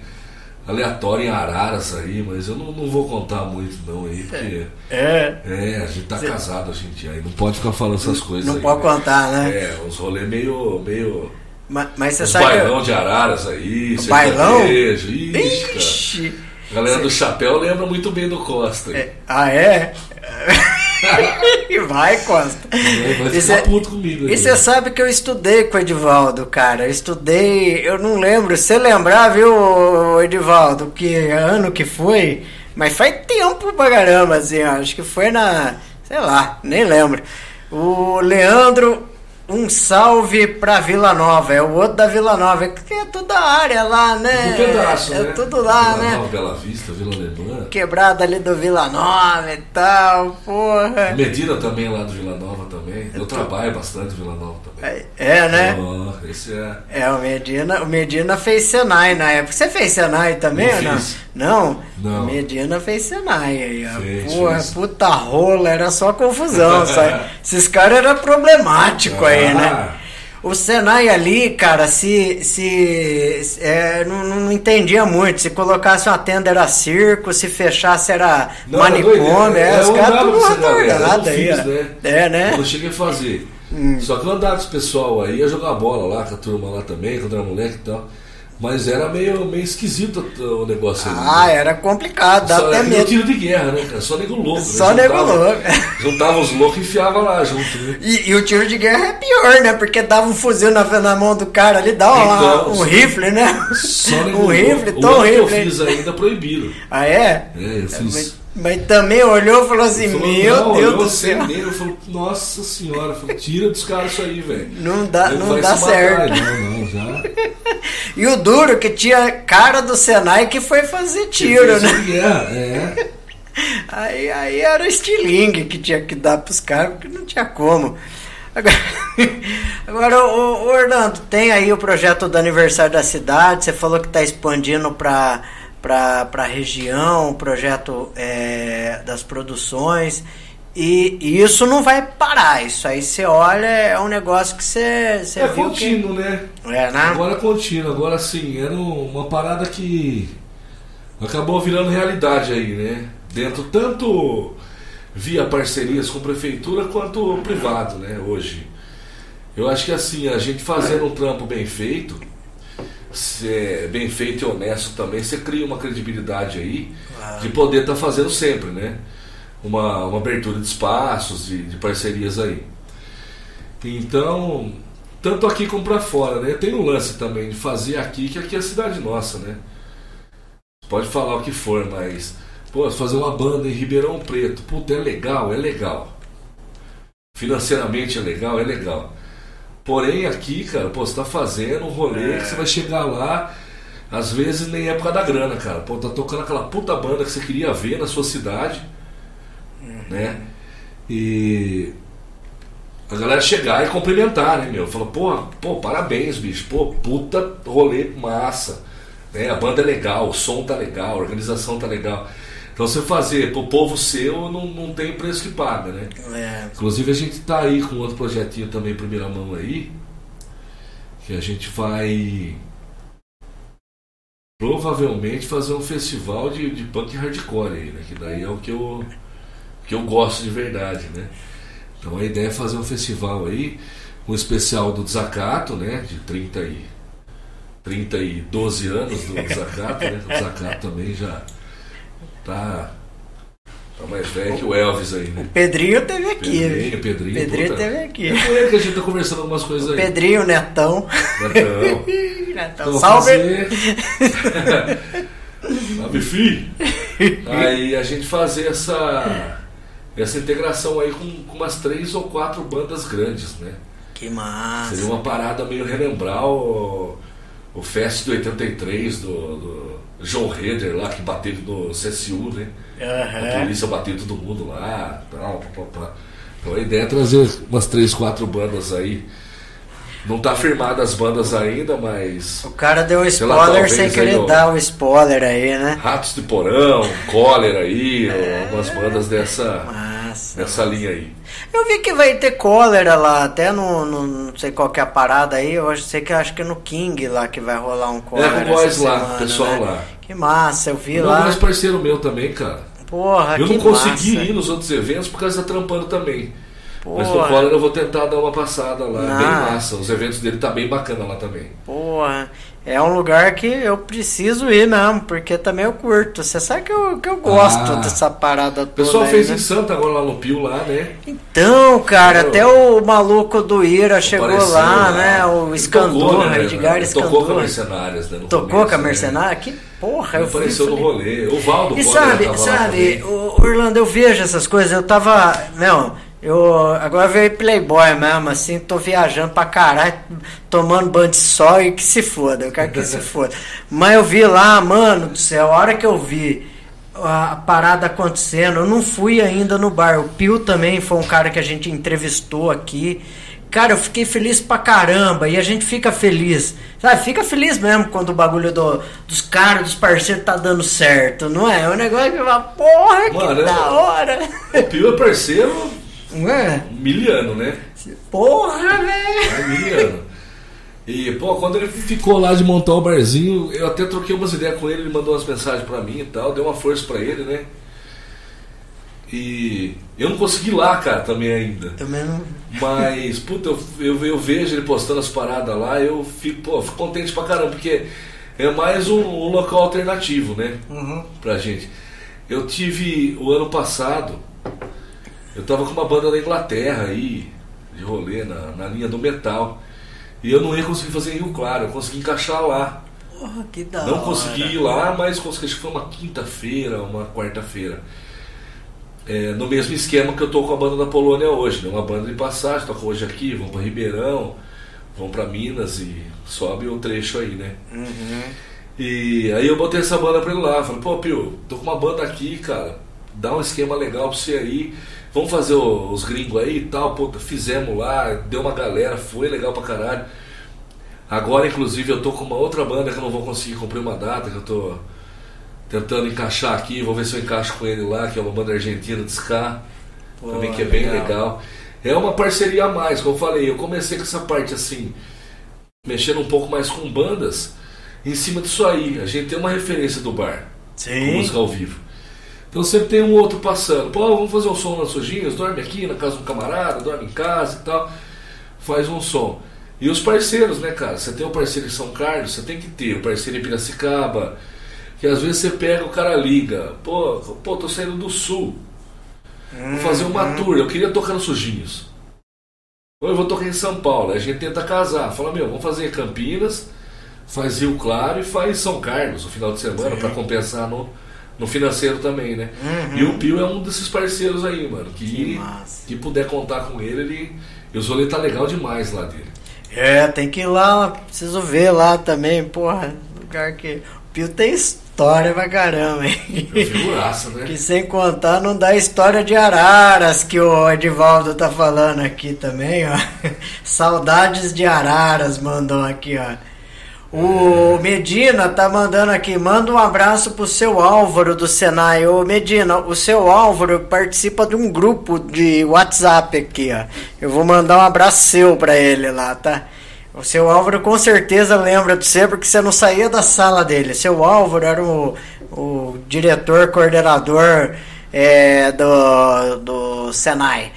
aleatórios em Araras aí, mas eu não, não vou contar muito não aí, porque. É. É, a gente tá casado hoje em dia aí, não pode ficar falando essas coisas Não aí, pode né? contar, né? É, uns rolês meio. meio Mas, mas você sabe. que- bailão de Araras aí, Bailão? ixi. Ixi. A galera do chapéu lembra muito bem do Costa. É, ah, é? *laughs* *laughs* Vai, Costa. Vai vai E cê- puto comigo. E você sabe que eu estudei com o Edivaldo, cara. Eu estudei, eu não lembro. Se você lembrar, viu, Edivaldo, que ano que foi? Mas faz tempo pra caramba, assim, ó. Acho que foi na. Sei lá, nem lembro. O Leandro um salve pra Vila Nova. É o outro da Vila Nova. É que é toda a área lá, né? Um pedaço, é, né? É tudo lá, Vila né? Nova, Bela Vista, Vila Alemã. Quebrada ali do Vila Nova e tal, porra. Medina também é lá do Vila Nova também. Eu trabalho bastante Vila Nova também. É, é, né? Oh, esse é. É, o Medina, o Medina fez Senai na época. Você fez Senai também Não ou não? Não? Não. O Medina fez Senai aí, ó. Fez, Porra, fez. puta rola, era só confusão. *laughs* sabe? Esses caras eram problemáticos aí, né? Ah, O Senai ali, cara, se. se é, não, não entendia muito. Se colocasse uma tenda era circo, se fechasse era Não, manicômio. doideira. É, É, os caras tudo retardado não aí, fiz, ó. né? É, né? Eu cheguei a fazer. Hum. Só que eu andava com esse pessoal aí, ia jogar bola lá com a turma lá também, quando era moleque e tal. Mas era meio, meio esquisito o negócio ali. Ah, né? era complicado, Só até nem medo. tiro de guerra, né, cara? Só nego louco. né? Só nego Juntava- louco. *laughs* Juntava os loucos e enfiava lá junto, né? E, e o tiro de guerra é pior, né? Porque dava um fuzil na, na mão do cara ali, dá uma- Então, um só- rifle, né? Só *laughs* nego um rifle, O tão ano que eu rifle. fiz ainda proibido. Ah, é? É, eu fiz. Mas, mas também olhou e falou assim: Falou, Meu não, Deus eu do céu. nele, eu falo, nossa senhora, tira dos caras isso aí, velho. Não dá, Ele não dá matar. certo. Não, não, já. E o duro que tinha cara do Senai que foi fazer tiro, né? guerra, é. *laughs* Aí, aí era o estilingue que tinha que dar pros caras, porque não tinha como. Agora, *laughs* agora ô, ô, Orlando, tem aí o projeto do aniversário da cidade, você falou que está expandindo para para a região, o projeto é, das produções. E, e isso não vai parar, isso aí você olha, é um negócio que você, você É contínuo, né? que... É, né? Agora é contínuo, agora sim, era uma parada que acabou virando realidade aí, né? Dentro tanto via parcerias com prefeitura quanto privado, né? Hoje. Eu acho que assim, a gente fazendo um trampo bem feito, se é bem feito e honesto também, você cria uma credibilidade aí de poder estar fazendo sempre, né? Uma, uma abertura de espaços, de, de parcerias aí. Então, tanto aqui como pra fora, né? Tem um lance também de fazer aqui, que aqui é a cidade nossa, né? Pode falar o que for, mas pô, fazer uma banda em Ribeirão Preto, puta, é legal, é legal. Financeiramente é legal, é legal. Porém, aqui, cara, pô, você tá fazendo um rolê que você vai chegar lá, às vezes nem é por causa da grana, cara. Pô, tá tocando aquela puta banda que você queria ver na sua cidade, né? E a galera chegar e cumprimentar, né, meu? Fala, pô, pô, parabéns, bicho. Pô, puta rolê massa. Né? A banda é legal, o som tá legal, a organização tá legal. Então você fazer pro povo seu não, não tem preço que paga, né? É, Inclusive a gente tá aí com outro projetinho também, primeira mão aí, que a gente vai provavelmente fazer um festival de, de punk hardcore aí, né? Que daí é o que eu, que eu gosto de verdade, né? Então a ideia é fazer um festival aí, um especial do Desacato, né? De 30 e, 30 e 12 anos do Desacato, né? O Desacato também já tá, tá mais velho que o Elvis aí, né? Pedrinho teve aqui, Pedrinho, viu? Pedrinho, Pedrinho puta. teve aqui. É com ele que a gente tá conversando algumas coisas aí. Pedrinho, Netão. Netão. *laughs* Netão. Então, Salve! fazer... *laughs* Salve, fi! *laughs* Aí a gente fazer essa, essa integração aí com, com umas três ou quatro bandas grandes, né? Que massa. Seria uma parada meio relembrar o, o Fest do 83 do, do João Heder lá, que bateu no CSU, né? A Aham. polícia bateu todo mundo lá, tal, pá, pá, pá. Então a ideia é trazer umas três, quatro bandas aí. Não tá firmada as bandas ainda, mas. O cara deu um lá, spoiler talvez sem aí, querer ó. dar o spoiler aí, né? Ratos de Porão, Cólera aí, algumas bandas dessa, Massa. Dessa linha aí. Eu vi que vai ter cólera lá, até no, no- não sei qual que é a parada aí, eu sei que acho que é no King lá que vai rolar um cólera. com nós essa lá, semana, pessoal né? lá. Que massa, eu vi Não, lá. mais parceiro meu também, cara. Porra, Eu que não consegui massa. ir nos outros eventos por causa da trampando também. Mas no Porra. Cólera eu vou tentar dar uma passada lá. Ah. Bem massa. Os eventos dele tá bem bacana lá também. Porra, é um lugar que eu preciso ir mesmo, porque também eu curto. Você sabe que eu, que eu gosto Ah. dessa parada O toda. pessoal aí, fez né? em Santa agora lá no Pio lá, né? Então, cara, Eu- até o maluco do Ira chegou Apareceu lá, né? O Ele Escandor, tocou, né, Edgar né? Tocou com a. Mercenárias, né? no Tocou começo, com a né? Mercenária? Que porra, eu fui, apareceu no falei- rolê. O Valdo E sabe, lá sabe, o Orlando, eu vejo essas coisas, eu tava, meu, Eu agora veio Playboy mesmo, assim, tô viajando pra caralho, tomando banho de sol e que se foda, eu quero que se *laughs* foda. Mas eu vi lá, mano do céu, a hora que eu vi a parada acontecendo, eu não fui ainda no bar. O Pio também foi um cara que a gente entrevistou aqui. Cara, eu fiquei feliz pra caramba e a gente fica feliz. Sabe, fica feliz mesmo quando o bagulho do, dos caras, dos parceiros tá dando certo, não é? É um negócio que fala, porra, Mano, que é- da hora. O Pio é parceiro Não é? miliano, né? Porra, velho. É miliano. E, pô, quando ele ficou lá de montar o barzinho, eu até troquei umas ideias com ele, ele mandou umas mensagens pra mim e tal, deu uma força pra ele, né? E eu não consegui ir lá, cara, também ainda. Também não. Mas, puta, eu, eu, eu vejo ele postando as paradas lá, eu fico, pô, fico contente pra caramba, porque é mais um, um local alternativo, né? Uhum. Pra gente. Eu tive o ano passado, eu tava com uma banda da Inglaterra aí, de rolê, na, na linha do metal. E eu não ia conseguir fazer em Rio Claro, eu consegui encaixar lá. Porra, que da Não hora. consegui ir lá, mas consegui, acho que foi uma quinta-feira, uma quarta-feira. É, no mesmo esquema que eu tô com a banda da Polônia hoje, né? Uma banda de passagem, toca hoje aqui, vão para Ribeirão, vão para Minas e sobe um trecho aí, né? Uhum. E aí eu botei essa banda pra ele lá, falei, pô, Pio, tô com uma banda aqui, cara, dá um esquema legal pra você aí, vamos fazer os gringos aí e tal, pô, fizemos lá, deu uma galera, foi legal pra caralho. Agora, inclusive, eu tô com uma outra banda que eu não vou conseguir cumprir uma data, que eu tô tentando encaixar aqui, vou ver se eu encaixo com ele lá, que é uma banda argentina de ska, Pô, também que é bem legal. legal. É uma parceria a mais, como eu falei, eu comecei com essa parte assim, mexendo um pouco mais com bandas, em cima disso aí, a gente tem uma referência do bar, com Sim. música ao vivo. Então sempre tem um outro passando, pô, vamos fazer um som nas sujinhas, dorme aqui na casa de um camarada, dorme em casa e tal, faz um som. E os parceiros, né, cara? Você tem o parceiro em São Carlos, você tem que ter o parceiro em Piracicaba, que às vezes você pega, o cara liga, pô, pô, tô saindo do sul, Vou fazer uma tour, eu queria tocar nos Sujinhos. Ou eu vou tocar em São Paulo. Aí a gente tenta casar. Fala, meu, vamos fazer Campinas, faz Rio Claro e faz São Carlos no final de semana para compensar no, no financeiro também, né? E o Pio é um desses parceiros aí, mano. Que, Que que puder contar com ele, ele. E os rolê tá legal demais lá dele. É, tem que ir lá, preciso ver lá também, porra. Lugar que. O Pio tem história pra caramba, hein? É figuraça, né? Que sem contar não dá história de Araras que o Edivaldo tá falando aqui também, ó. *laughs* Saudades de Araras mandou aqui, ó. O Medina tá mandando aqui, manda um abraço pro seu Álvaro do Senai. Ô Medina, o seu Álvaro participa de um grupo de WhatsApp aqui, ó. Eu vou mandar um abraço seu pra ele lá, tá? O seu Álvaro com certeza lembra de você porque você não saía da sala dele. Seu Álvaro era o, o diretor, coordenador é, do, do Senai.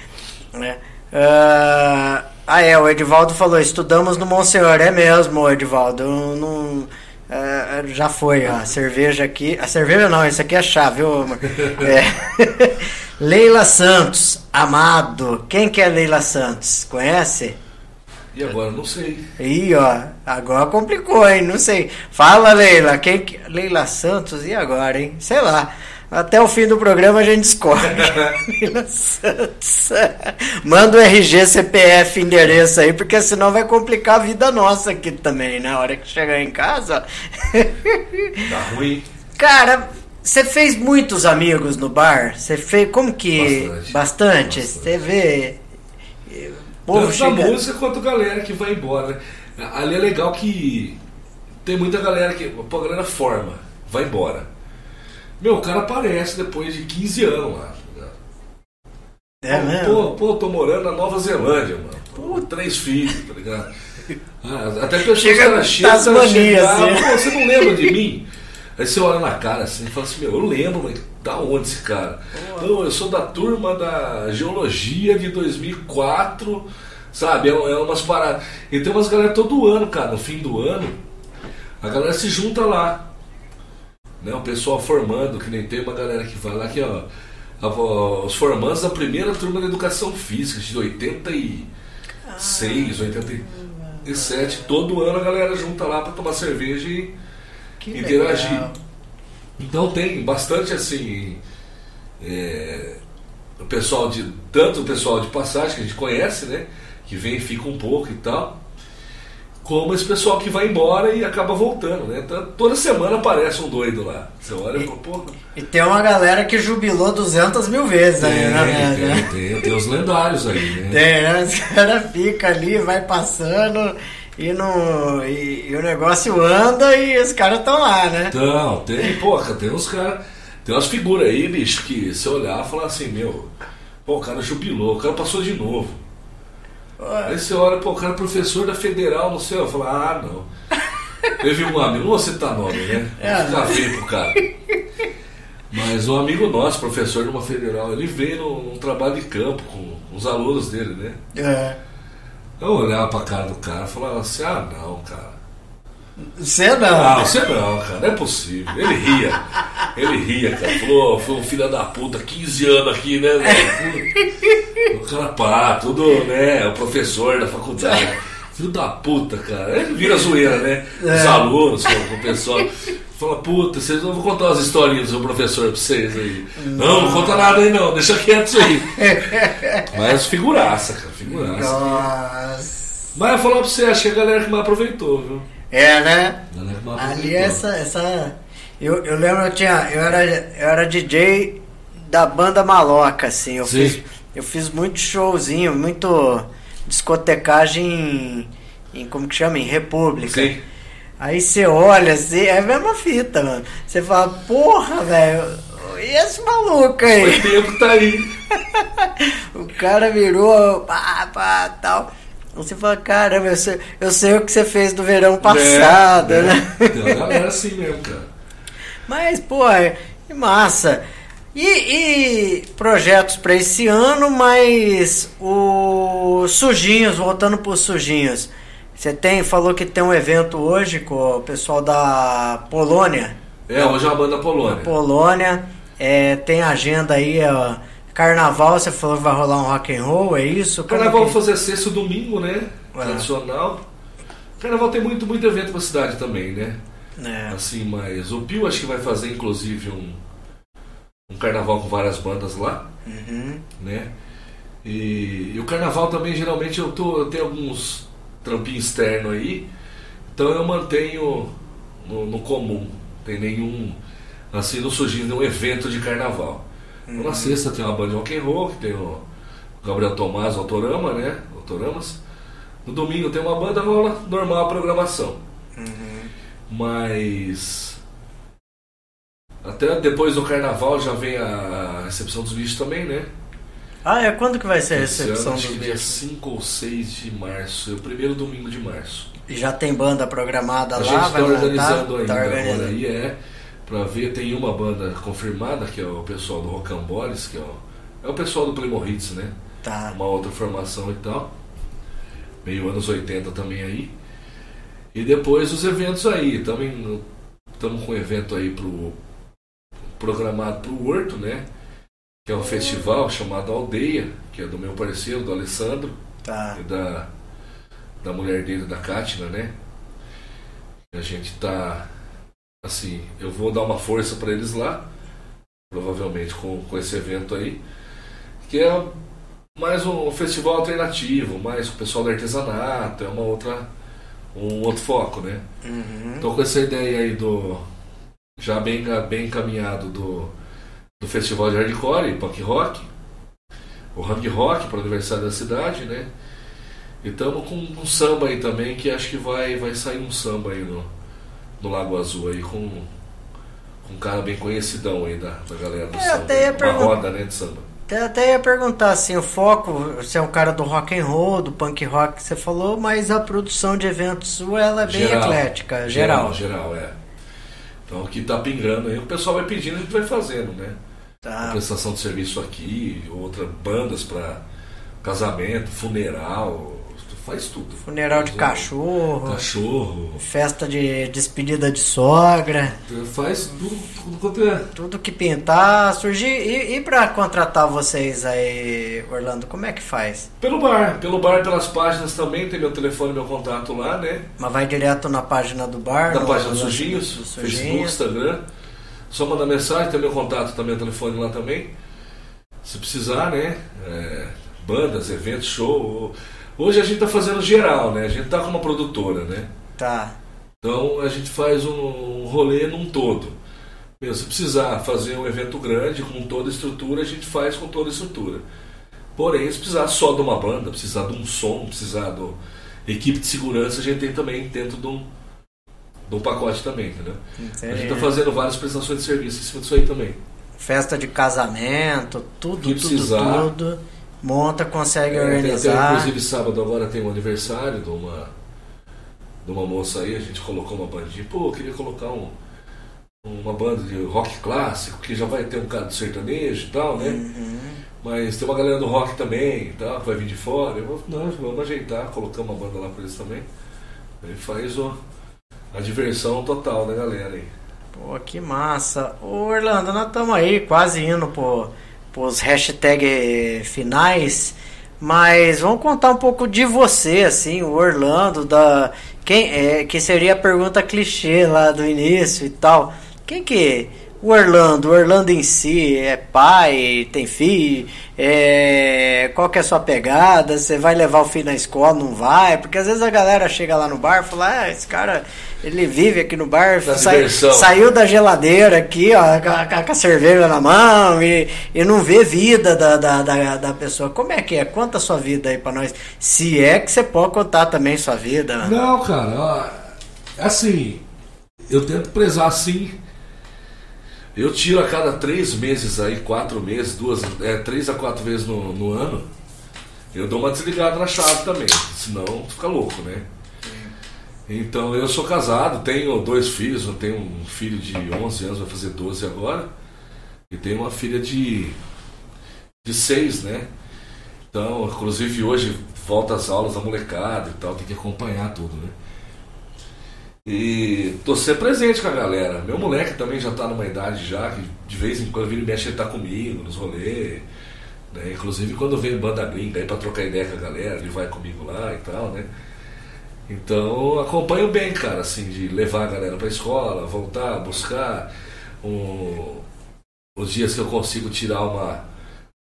Né? Ah, ah, é, o Edivaldo falou, estudamos no Monsenhor. É mesmo, Edivaldo. eu não, ah, já foi a cerveja aqui. A cerveja não, isso aqui é chá, viu? amor? É. *laughs* Leila Santos, amado. Quem que é Leila Santos? Conhece? E agora, não sei. Ih, ó, agora complicou, hein? Não sei. Fala, Leila. Quem que... Leila Santos, e agora, hein? Sei lá. Até o fim do programa a gente Santos. *laughs* Manda o RG, CPF, endereço aí, porque senão vai complicar a vida nossa aqui também, na hora que chegar em casa. *laughs* Tá ruim. Cara, você fez muitos amigos no bar? Você fez. Como que. Bastante. Bastante? Você vê. Povo Tanto chega... música quanto a galera que vai embora, né? Ali é legal que tem muita galera que. Pô, a galera forma, vai embora. Meu, o cara aparece depois de 15 anos lá. É mesmo? Pô, pô, tô morando na Nova Zelândia, mano. Pô, três filhos, tá ligado? *laughs* Ah, até pessoas Chega que nas chega, ela manias, chega, assim. "Ah, pô, você não lembra de mim? Aí você olha na cara assim e fala assim, meu, eu lembro, mas da onde esse cara? Não, eu sou da turma da geologia de 2004, sabe? É, é umas paradas. E tem umas galera todo ano, cara, no fim do ano, a galera se junta lá. Né? O pessoal formando, que nem tem uma galera que vai lá que, ó. Os formandos da primeira turma de educação física, de 86, 87, todo ano a galera junta lá pra tomar cerveja e interagir. legal. Então tem bastante assim. é, o pessoal de, tanto o pessoal de passagem que a gente conhece, né? Que vem e fica um pouco e tal. Como esse pessoal que vai embora e acaba voltando, né? Então, toda semana aparece um doido lá. Você olha e, pô. E tem uma galera que jubilou 200 mil vezes tem, aí, né? Tem, tem, tem, os lendários aí, né? Tem, né? *laughs* Os caras ficam ali, vai passando e, no, e, e, o negócio anda e os caras estão lá, né? Então, tem, porra, tem uns caras. Tem umas figuras aí, bicho, que se olhar e falar assim, meu, pô, o cara jubilou, o cara passou de novo. Aí você olha, pô, o cara é professor da federal, não sei, eu falo, ah, não. Teve um amigo, não vou citar nome, né? É, Ficar feio pro cara. Mas um amigo nosso, professor de uma federal, ele veio num, num trabalho de campo com os alunos dele, né? É. Eu olhava pra cara do cara e falava assim, ah não, cara. Você não? Não, você não, cara, não é possível. Ele ria. Ele ria, cara. Falou, foi um filho da puta, 15 anos aqui, né? O cara pá, tudo, né? O professor da faculdade. Filho da puta, cara. Ele vira zoeira, né? É. Os alunos, o pessoal. Fala, puta, vocês não vou contar umas historinhas do seu professor pra vocês aí. Não, não conta nada aí não, deixa quieto isso aí. Mas figuraça, cara, figuraça. Nossa. Mas eu falar pra você, acho que a galera que mais aproveitou, viu? É, né? Ali essa. essa eu, eu lembro, eu tinha. Eu era, eu era DJ da banda maloca, assim. Eu Sim. fiz, eu fiz muito showzinho, muito discotecagem em, em como que chama? Em República. Sim. Aí você olha assim, é a mesma fita, mano. Você fala, porra, velho, e esse maluco aí? O tempo tá aí. *laughs* o cara virou, pá, pá, tal. Você fala, caramba, eu sei, eu sei o que você fez no verão passado, é, né? É. Uma galera assim mesmo, cara. Mas, pô, é massa. E, e projetos para esse ano, mas os sujinhos, voltando para os sujinhos. Você tem, falou que tem um evento hoje com o pessoal da Polônia. É, hoje é uma banda Polônia. Polônia. É, tem agenda aí, ó, Carnaval, você falou que vai rolar um rock and roll, é isso? Carnaval que... vai fazer sexto domingo, né? É. Tradicional. Carnaval tem muito, muito evento pra cidade também, né? É. Assim, mas o Pio acho que vai fazer inclusive um, um carnaval com várias bandas lá. Uhum. Né? E, e, o carnaval também geralmente eu, tô, eu tenho alguns trampinhos externos aí. Então eu mantenho no, no comum. Tem nenhum. Assim, não surgindo nenhum evento de carnaval. Uhum. Na sexta tem uma banda de rock and roll, que tem o Gabriel Tomás, o Autorama, né? Autoramas. No domingo tem uma banda rola normal a programação. Uhum. Mas até depois do carnaval já vem a recepção dos bichos também, né? Ah, é quando que vai ser a recepção ano, dos bichos? Dia 5 ou 6 de março, é o primeiro domingo de março. E já tem banda programada a lá? A gente está organizando ainda. Tá organizando. Aí é para ver, tem uma banda confirmada, que é o pessoal do Rocamboles, que é o, é o pessoal do Playmo Hits, né? Tá. Uma outra formação e tal. Meio anos 80 também aí. E depois os eventos aí. Estamos com um evento aí pro, programado para o Horto, né? Que é um festival chamado Aldeia, que é do meu parceiro, do Alessandro. Tá. E da, da mulher dele, da Kátina, né? A gente tá assim, eu vou dar uma força para eles lá, provavelmente com, com esse evento aí, que é mais um festival alternativo, mais o pessoal do artesanato, é uma outra um outro foco, né? Uhum. Então com essa ideia aí do já bem bem encaminhado do, do festival de hardcore e punk rock, o hang rock para o aniversário da cidade, né? E estamos com um samba aí também que acho que vai vai sair um samba aí no no Lago Azul aí com, com um cara bem conhecidão aí da, da galera do é, samba. Até uma pergun- roda né, de samba. Até, até ia perguntar assim, o foco, você é um cara do rock and roll, do punk rock que você falou, mas a produção de eventos ela é bem geral, eclética, geral. Geral, geral, é. Então aqui tá pingando aí, o pessoal vai pedindo, a gente vai fazendo, né? Tá. prestação de serviço aqui, outra bandas para casamento, funeral, faz tudo. Funeral de cachorro. Cachorro. Festa de despedida de sogra. Faz tudo, tudo quanto é. Tudo que pintar, surgir. E, e para contratar vocês aí, Orlando, como é que faz? Pelo bar. Pelo bar, pelas páginas também, tem meu telefone meu contato lá, né? Mas vai direto na página do bar? Na no, página do Sujinhos, do Facebook, Instagram. Só mandar mensagem, tem meu contato também, o telefone lá também. Se precisar, né? É, bandas, eventos, show. Hoje a gente tá fazendo geral, né? A gente tá com uma produtora, né? Tá. Então a gente faz um rolê num todo. Meu, se precisar fazer um evento grande com toda a estrutura, a gente faz com toda a estrutura. Porém, se precisar só de uma banda, precisar de um som, precisar de equipe de segurança, a gente tem também dentro de um, de um pacote também, entendeu? Entendi. A gente está fazendo várias prestações de serviço em cima disso aí também. Festa de casamento, tudo, Que tudo, precisar. tudo. Monta, consegue É, tem até, organizar. inclusive sábado agora tem um aniversário de uma, de uma moça aí, a gente colocou uma bandinha. Pô, eu queria colocar um, uma banda de rock clássico, que já vai ter um cara do sertanejo e tal, né? Uhum. Mas tem uma galera do rock também e tal, que vai vir de fora. Eu não, vamos ajeitar, colocamos uma banda lá pra eles também. Aí faz o, a diversão total da galera aí. Pô, que massa. Ô Orlando, nós estamos aí quase indo pro, pros hashtag finais, mas vamos contar um pouco de você, assim, o Orlando, da. Quem, é, que seria a pergunta clichê lá do início e tal. Quem que. O Orlando, o Orlando em si, é pai, tem filho, é, qual que é a sua pegada? Você vai levar o filho na escola, não vai? Porque às vezes a galera chega lá no bar e fala, ah, esse cara, ele vive aqui no bar, sai- saiu da geladeira aqui, ó, com a, com a cerveja na mão e, e não vê vida da, da, da, da pessoa. Como é que é? Conta a sua vida aí pra nós. Se é que você pode contar também sua vida. Não, cara, assim, eu tento prezar assim. Eu tiro a cada três meses aí, quatro meses, duas, é, três a quatro vezes no, no ano, eu dou uma desligada na chave também, senão fica louco, né? Então eu sou casado, tenho dois filhos, eu tenho um filho de 11 anos, vai fazer 12 agora, e tenho uma filha de, de 6, né? Então, inclusive hoje volta às aulas da molecada e tal, tem que acompanhar tudo, né? E tô sempre presente com a galera. Meu moleque também já tá numa idade já, que de vez em quando vira e mexe ele tá comigo nos rolês. Né? Inclusive quando vem banda gringa aí pra trocar ideia com a galera, ele vai comigo lá e tal, né? Então acompanho bem, cara, assim, de levar a galera pra escola, voltar, buscar. Um... Os dias que eu consigo tirar uma,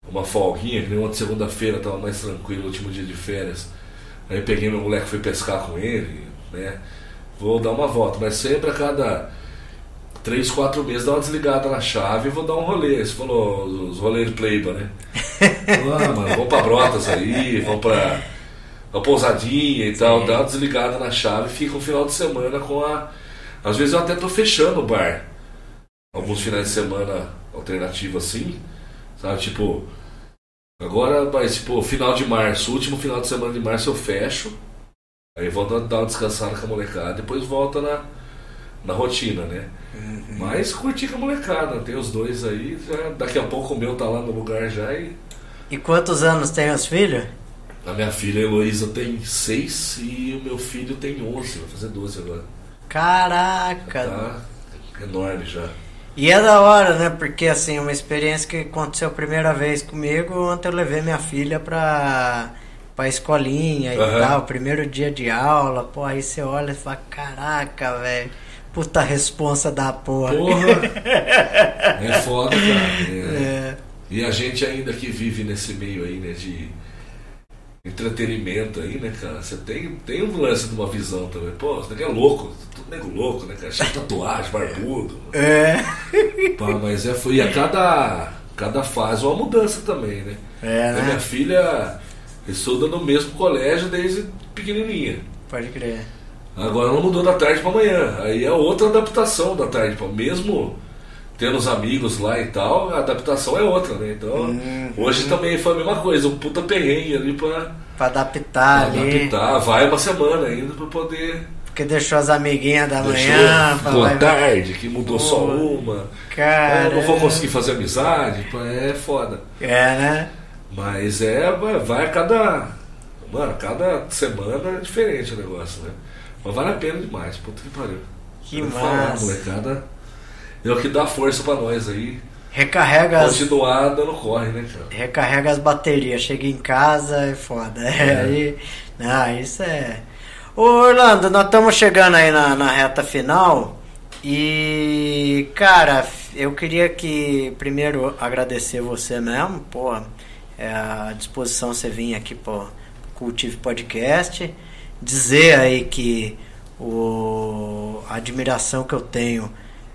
uma folguinha, que nem ontem segunda-feira tava mais tranquilo, último dia de férias. Aí peguei meu moleque fui pescar com ele, né? Vou dar uma volta, mas sempre a cada três, quatro meses dá uma desligada na chave e vou dar um rolê. Você falou os rolês de Playba, né? *laughs* Ah, mano, vamos pra Brotas aí, vamos pra, pra pousadinha e tal, dá uma desligada na chave e fica um final de semana com a. Às vezes eu até tô fechando o bar. Alguns finais de semana alternativo assim, sabe? Tipo, agora vai, tipo, final de março, último final de semana de março eu fecho. Aí volta a dar uma descansada com a molecada, depois volta na, na rotina, né? Mas curti com a molecada, tem os dois aí, já, daqui a pouco o meu tá lá no lugar já e. E quantos anos tem os filhos? A minha filha Heloísa tem 6 e o meu filho tem 11, vai fazer 12 agora. Caraca! Tá enorme já. E é da hora, né? Porque assim, uma experiência que aconteceu a primeira vez comigo, ontem eu levei minha filha pra, pra escolinha e tal, primeiro dia de aula, pô, aí você olha e fala, caraca, velho, puta responsa da porra. Porra! *laughs* é foda, cara. É. É, E a gente ainda que vive nesse meio aí, né, de entretenimento aí, né, cara? Você tem, tem um lance de uma visão também. Pô, você é louco, tudo nego louco, né, cara? Cheio de tatuagem, barbudo. é, *laughs* Pá, mas é, foi, e a cada, cada fase uma mudança também, né? é, A minha né? filha estuda no mesmo colégio desde pequenininha. Pode crer. Agora ela mudou da tarde pra manhã. Aí é outra adaptação da tarde pra mesmo tendo os amigos lá e tal, a adaptação é outra, né? Então, Uhum. hoje também foi a mesma coisa, um puta perrengue ali pra, Pra adaptar pra ali. adaptar. Vai uma semana ainda pra poder. Porque deixou as amiguinhas da Deixou, manhã. vai- à tarde, que mudou só Pô, uma. Cara. Eu não vou conseguir fazer amizade, é foda. É, né? Mas é, vai, a cada. Mano, cada semana é diferente o negócio, né? Mas vale a pena demais, puta que pariu. Que Eu vou falar, massa. molecada. É o que dá força pra nós aí. Recarrega as, Continuar dando corre, né, cara? recarrega as baterias. Chega em casa é foda. *laughs* É, aí, não, isso é. Ô Orlando, nós estamos chegando aí na, na reta final. E, cara, eu queria que primeiro agradecer você mesmo, pô, é, a disposição você vir aqui pro Cultive Podcast, dizer aí que o, a admiração que eu tenho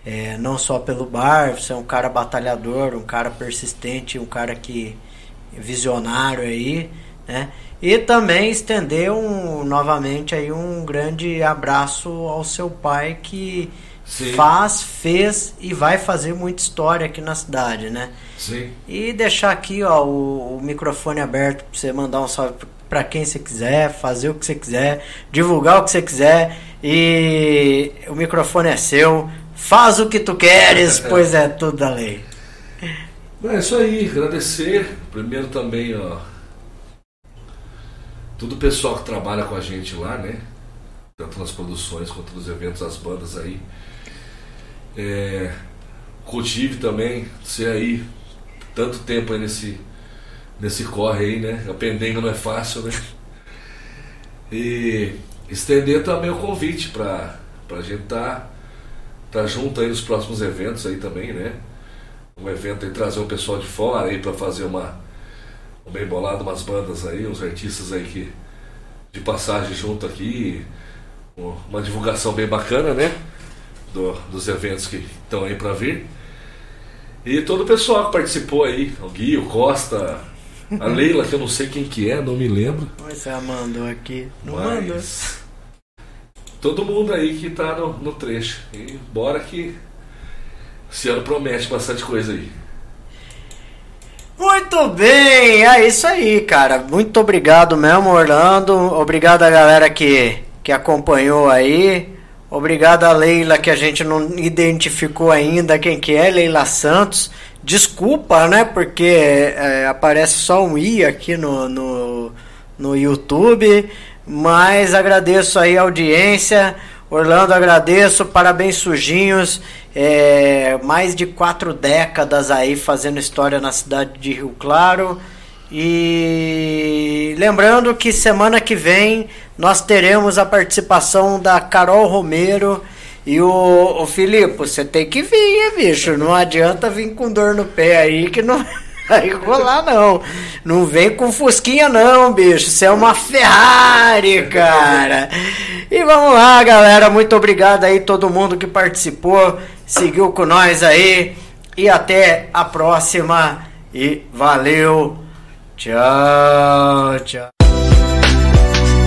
é, não só pelo bar, você é um cara batalhador, um cara persistente, um cara que visionário aí, né? E também estender um, novamente aí um grande abraço ao seu pai que Sim. faz, fez e vai fazer muita história aqui na cidade, né? Sim. E deixar aqui ó, o, o microfone aberto para você mandar um salve para quem você quiser, fazer o que você quiser, divulgar o que você quiser e o microfone é seu. Faz o que tu queres, pois é tudo da lei. É isso aí, agradecer. Primeiro também, ó. Todo o pessoal que trabalha com a gente lá, né? Tanto nas produções quanto nos eventos, as bandas aí. É, cultive também, ser aí tanto tempo aí nesse, nesse corre aí, né? A pendenga não é fácil, né? E estender também o convite para a gente estar tá, tá junto aí nos próximos eventos aí também, né? Um evento aí, trazer o pessoal de fora aí para fazer uma um bem bolado, umas bandas aí, uns artistas aí que de passagem junto aqui, uma divulgação bem bacana, né? do, dos eventos que estão aí para vir. E todo o pessoal que participou aí, o Gui, o Costa, a *laughs* Leila, que eu não sei quem que é, não me lembro. Você mandou aqui, não Mas... mandou. Todo mundo aí que tá no, no trecho. E bora que esse ano promete bastante coisa aí. Muito bem, é isso aí, cara. Muito obrigado mesmo, Orlando. Obrigado a galera que, que acompanhou aí. Obrigado a Leila, que a gente não identificou ainda quem que é, Leila Santos. Desculpa, né? Porque é, aparece só um i aqui no, no, no YouTube. Mas agradeço aí a audiência. Orlando, agradeço. Parabéns, sujinhos. É, mais de quatro décadas aí fazendo história na cidade de Rio Claro. E lembrando que semana que vem nós teremos a participação da Carol Romero e o, o Filipe. Você tem que vir, bicho. Não adianta vir com dor no pé aí que não *laughs* vai rolar, não. Não vem com Fusquinha, não, bicho. Você é uma Ferrari, cara. E vamos lá, galera. Muito obrigado aí todo mundo que participou, seguiu com nós aí. E até a próxima. E valeu! Tchau, tchau.